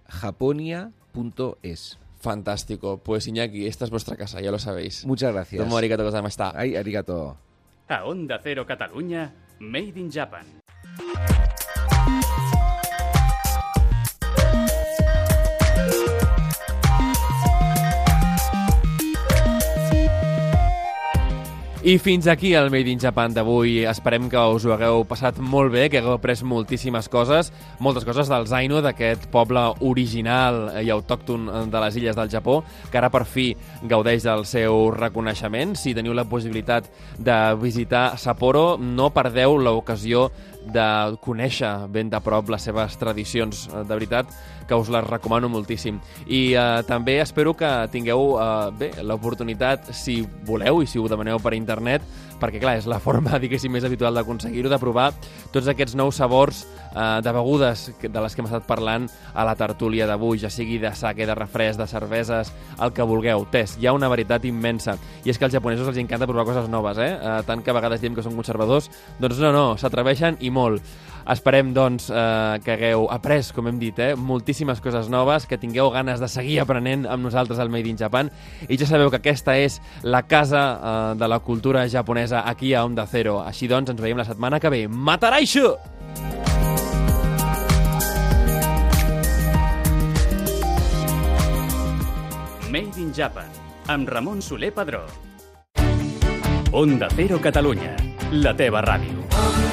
Fantástico. Pues Iñaki, esta es vuestra casa, ya lo sabéis. Muchas gracias. Tomo arigato gozamashita. Ay, arigato. A Onda Cero Cataluña, Made in Japan. I fins aquí el Made in Japan d'avui. Esperem que us ho hagueu passat molt bé, que hagueu après moltíssimes coses, moltes coses del Zaino, d'aquest poble original i autòcton de les illes del Japó, que ara per fi gaudeix del seu reconeixement. Si teniu la possibilitat de visitar Sapporo, no perdeu l'ocasió de conèixer ben de prop les seves tradicions. De veritat, que us les recomano moltíssim. I eh, també espero que tingueu eh, bé l'oportunitat, si voleu i si ho demaneu per internet, perquè clar, és la [LAUGHS] forma, diguéssim, més habitual d'aconseguir-ho, de provar tots aquests nous sabors eh, de begudes de les que hem estat parlant a la tertúlia d'avui, ja sigui de sake, de refresc, de cerveses, el que vulgueu. Tés, hi ha una varietat immensa. I és que als japonesos els encanta provar coses noves, eh? eh tant que a vegades diem que són conservadors, doncs no, no, s'atreveixen i molt. Esperem, doncs, eh, que hagueu après, com hem dit, eh, moltíssimes coses noves, que tingueu ganes de seguir aprenent amb nosaltres al Made in Japan. I ja sabeu que aquesta és la casa eh, de la cultura japonesa aquí a Onda Cero. Així doncs, ens veiem la setmana que ve. Mataraixo! Made in Japan, amb Ramon Soler Padró. Onda Cero Catalunya, la teva ràdio.